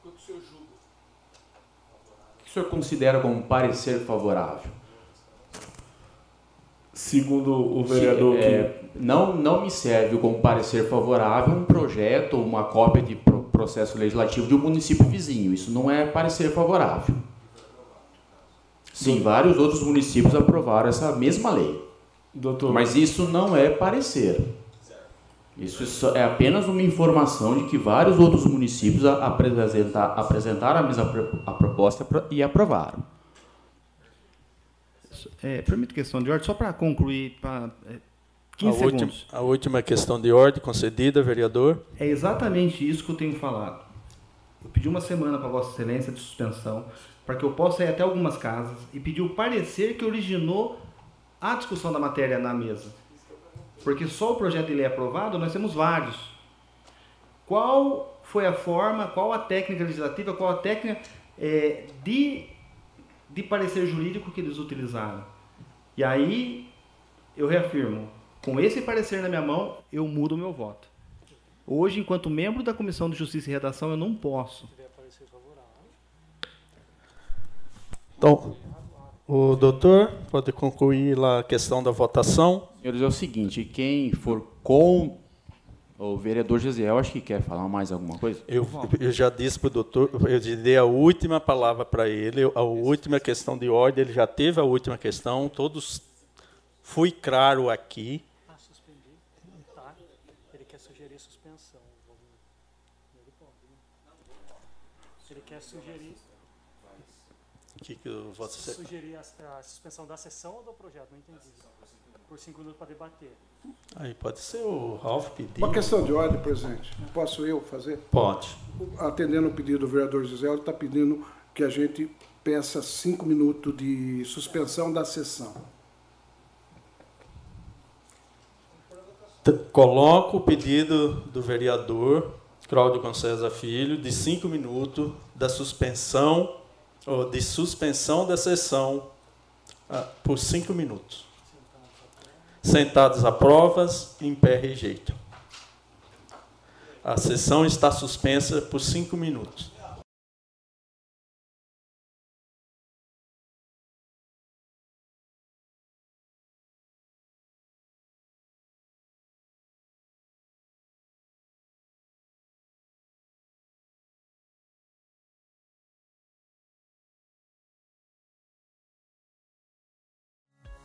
O que o senhor considera como parecer favorável? Segundo o vereador Se, é, não, não me serve como parecer favorável um projeto ou uma cópia de pro- processo legislativo de um município vizinho. Isso não é parecer favorável. Sim, vários outros municípios aprovaram essa mesma lei. Doutor. Mas isso não é parecer. Isso é apenas uma informação de que vários outros municípios apresenta- apresentaram a mesma a proposta pro- e aprovaram. É, permite questão de ordem, só para concluir, para é, 15 a, última, segundos. a última questão de ordem concedida, vereador. É exatamente isso que eu tenho falado. Eu pedi uma semana para Vossa Excelência de suspensão, para que eu possa ir até algumas casas e pedir o parecer que originou a discussão da matéria na mesa. Porque só o projeto de lei aprovado, nós temos vários. Qual foi a forma, qual a técnica legislativa, qual a técnica é, de, de parecer jurídico que eles utilizaram? E aí, eu reafirmo, com esse parecer na minha mão, eu mudo o meu voto. Hoje, enquanto membro da Comissão de Justiça e Redação, eu não posso. Então, o doutor pode concluir lá a questão da votação. Senhores, é o seguinte, quem for com o vereador Gesiel, acho que quer falar mais alguma coisa. Eu, eu já disse para o doutor, eu dei a última palavra para ele, a última questão de ordem, ele já teve a última questão, todos fui claro aqui. Ah, suspender. Tá. Ele quer sugerir suspensão. Ele pode, né? Ele quer sugerir. O que, que Sugerir a, a suspensão da sessão ou do projeto? Não entendi. Por cinco minutos para debater. Aí pode ser o Ralph pedir. Uma questão de ordem, presidente. Posso eu fazer? Pode. Atendendo o pedido do vereador Gisele, ele está pedindo que a gente peça cinco minutos de suspensão da sessão. Coloco o pedido do vereador Cláudio Concesa Filho de cinco minutos da suspensão, ou de suspensão da sessão ah, por cinco minutos. Sentados a provas, em pé rejeito. A sessão está suspensa por cinco minutos.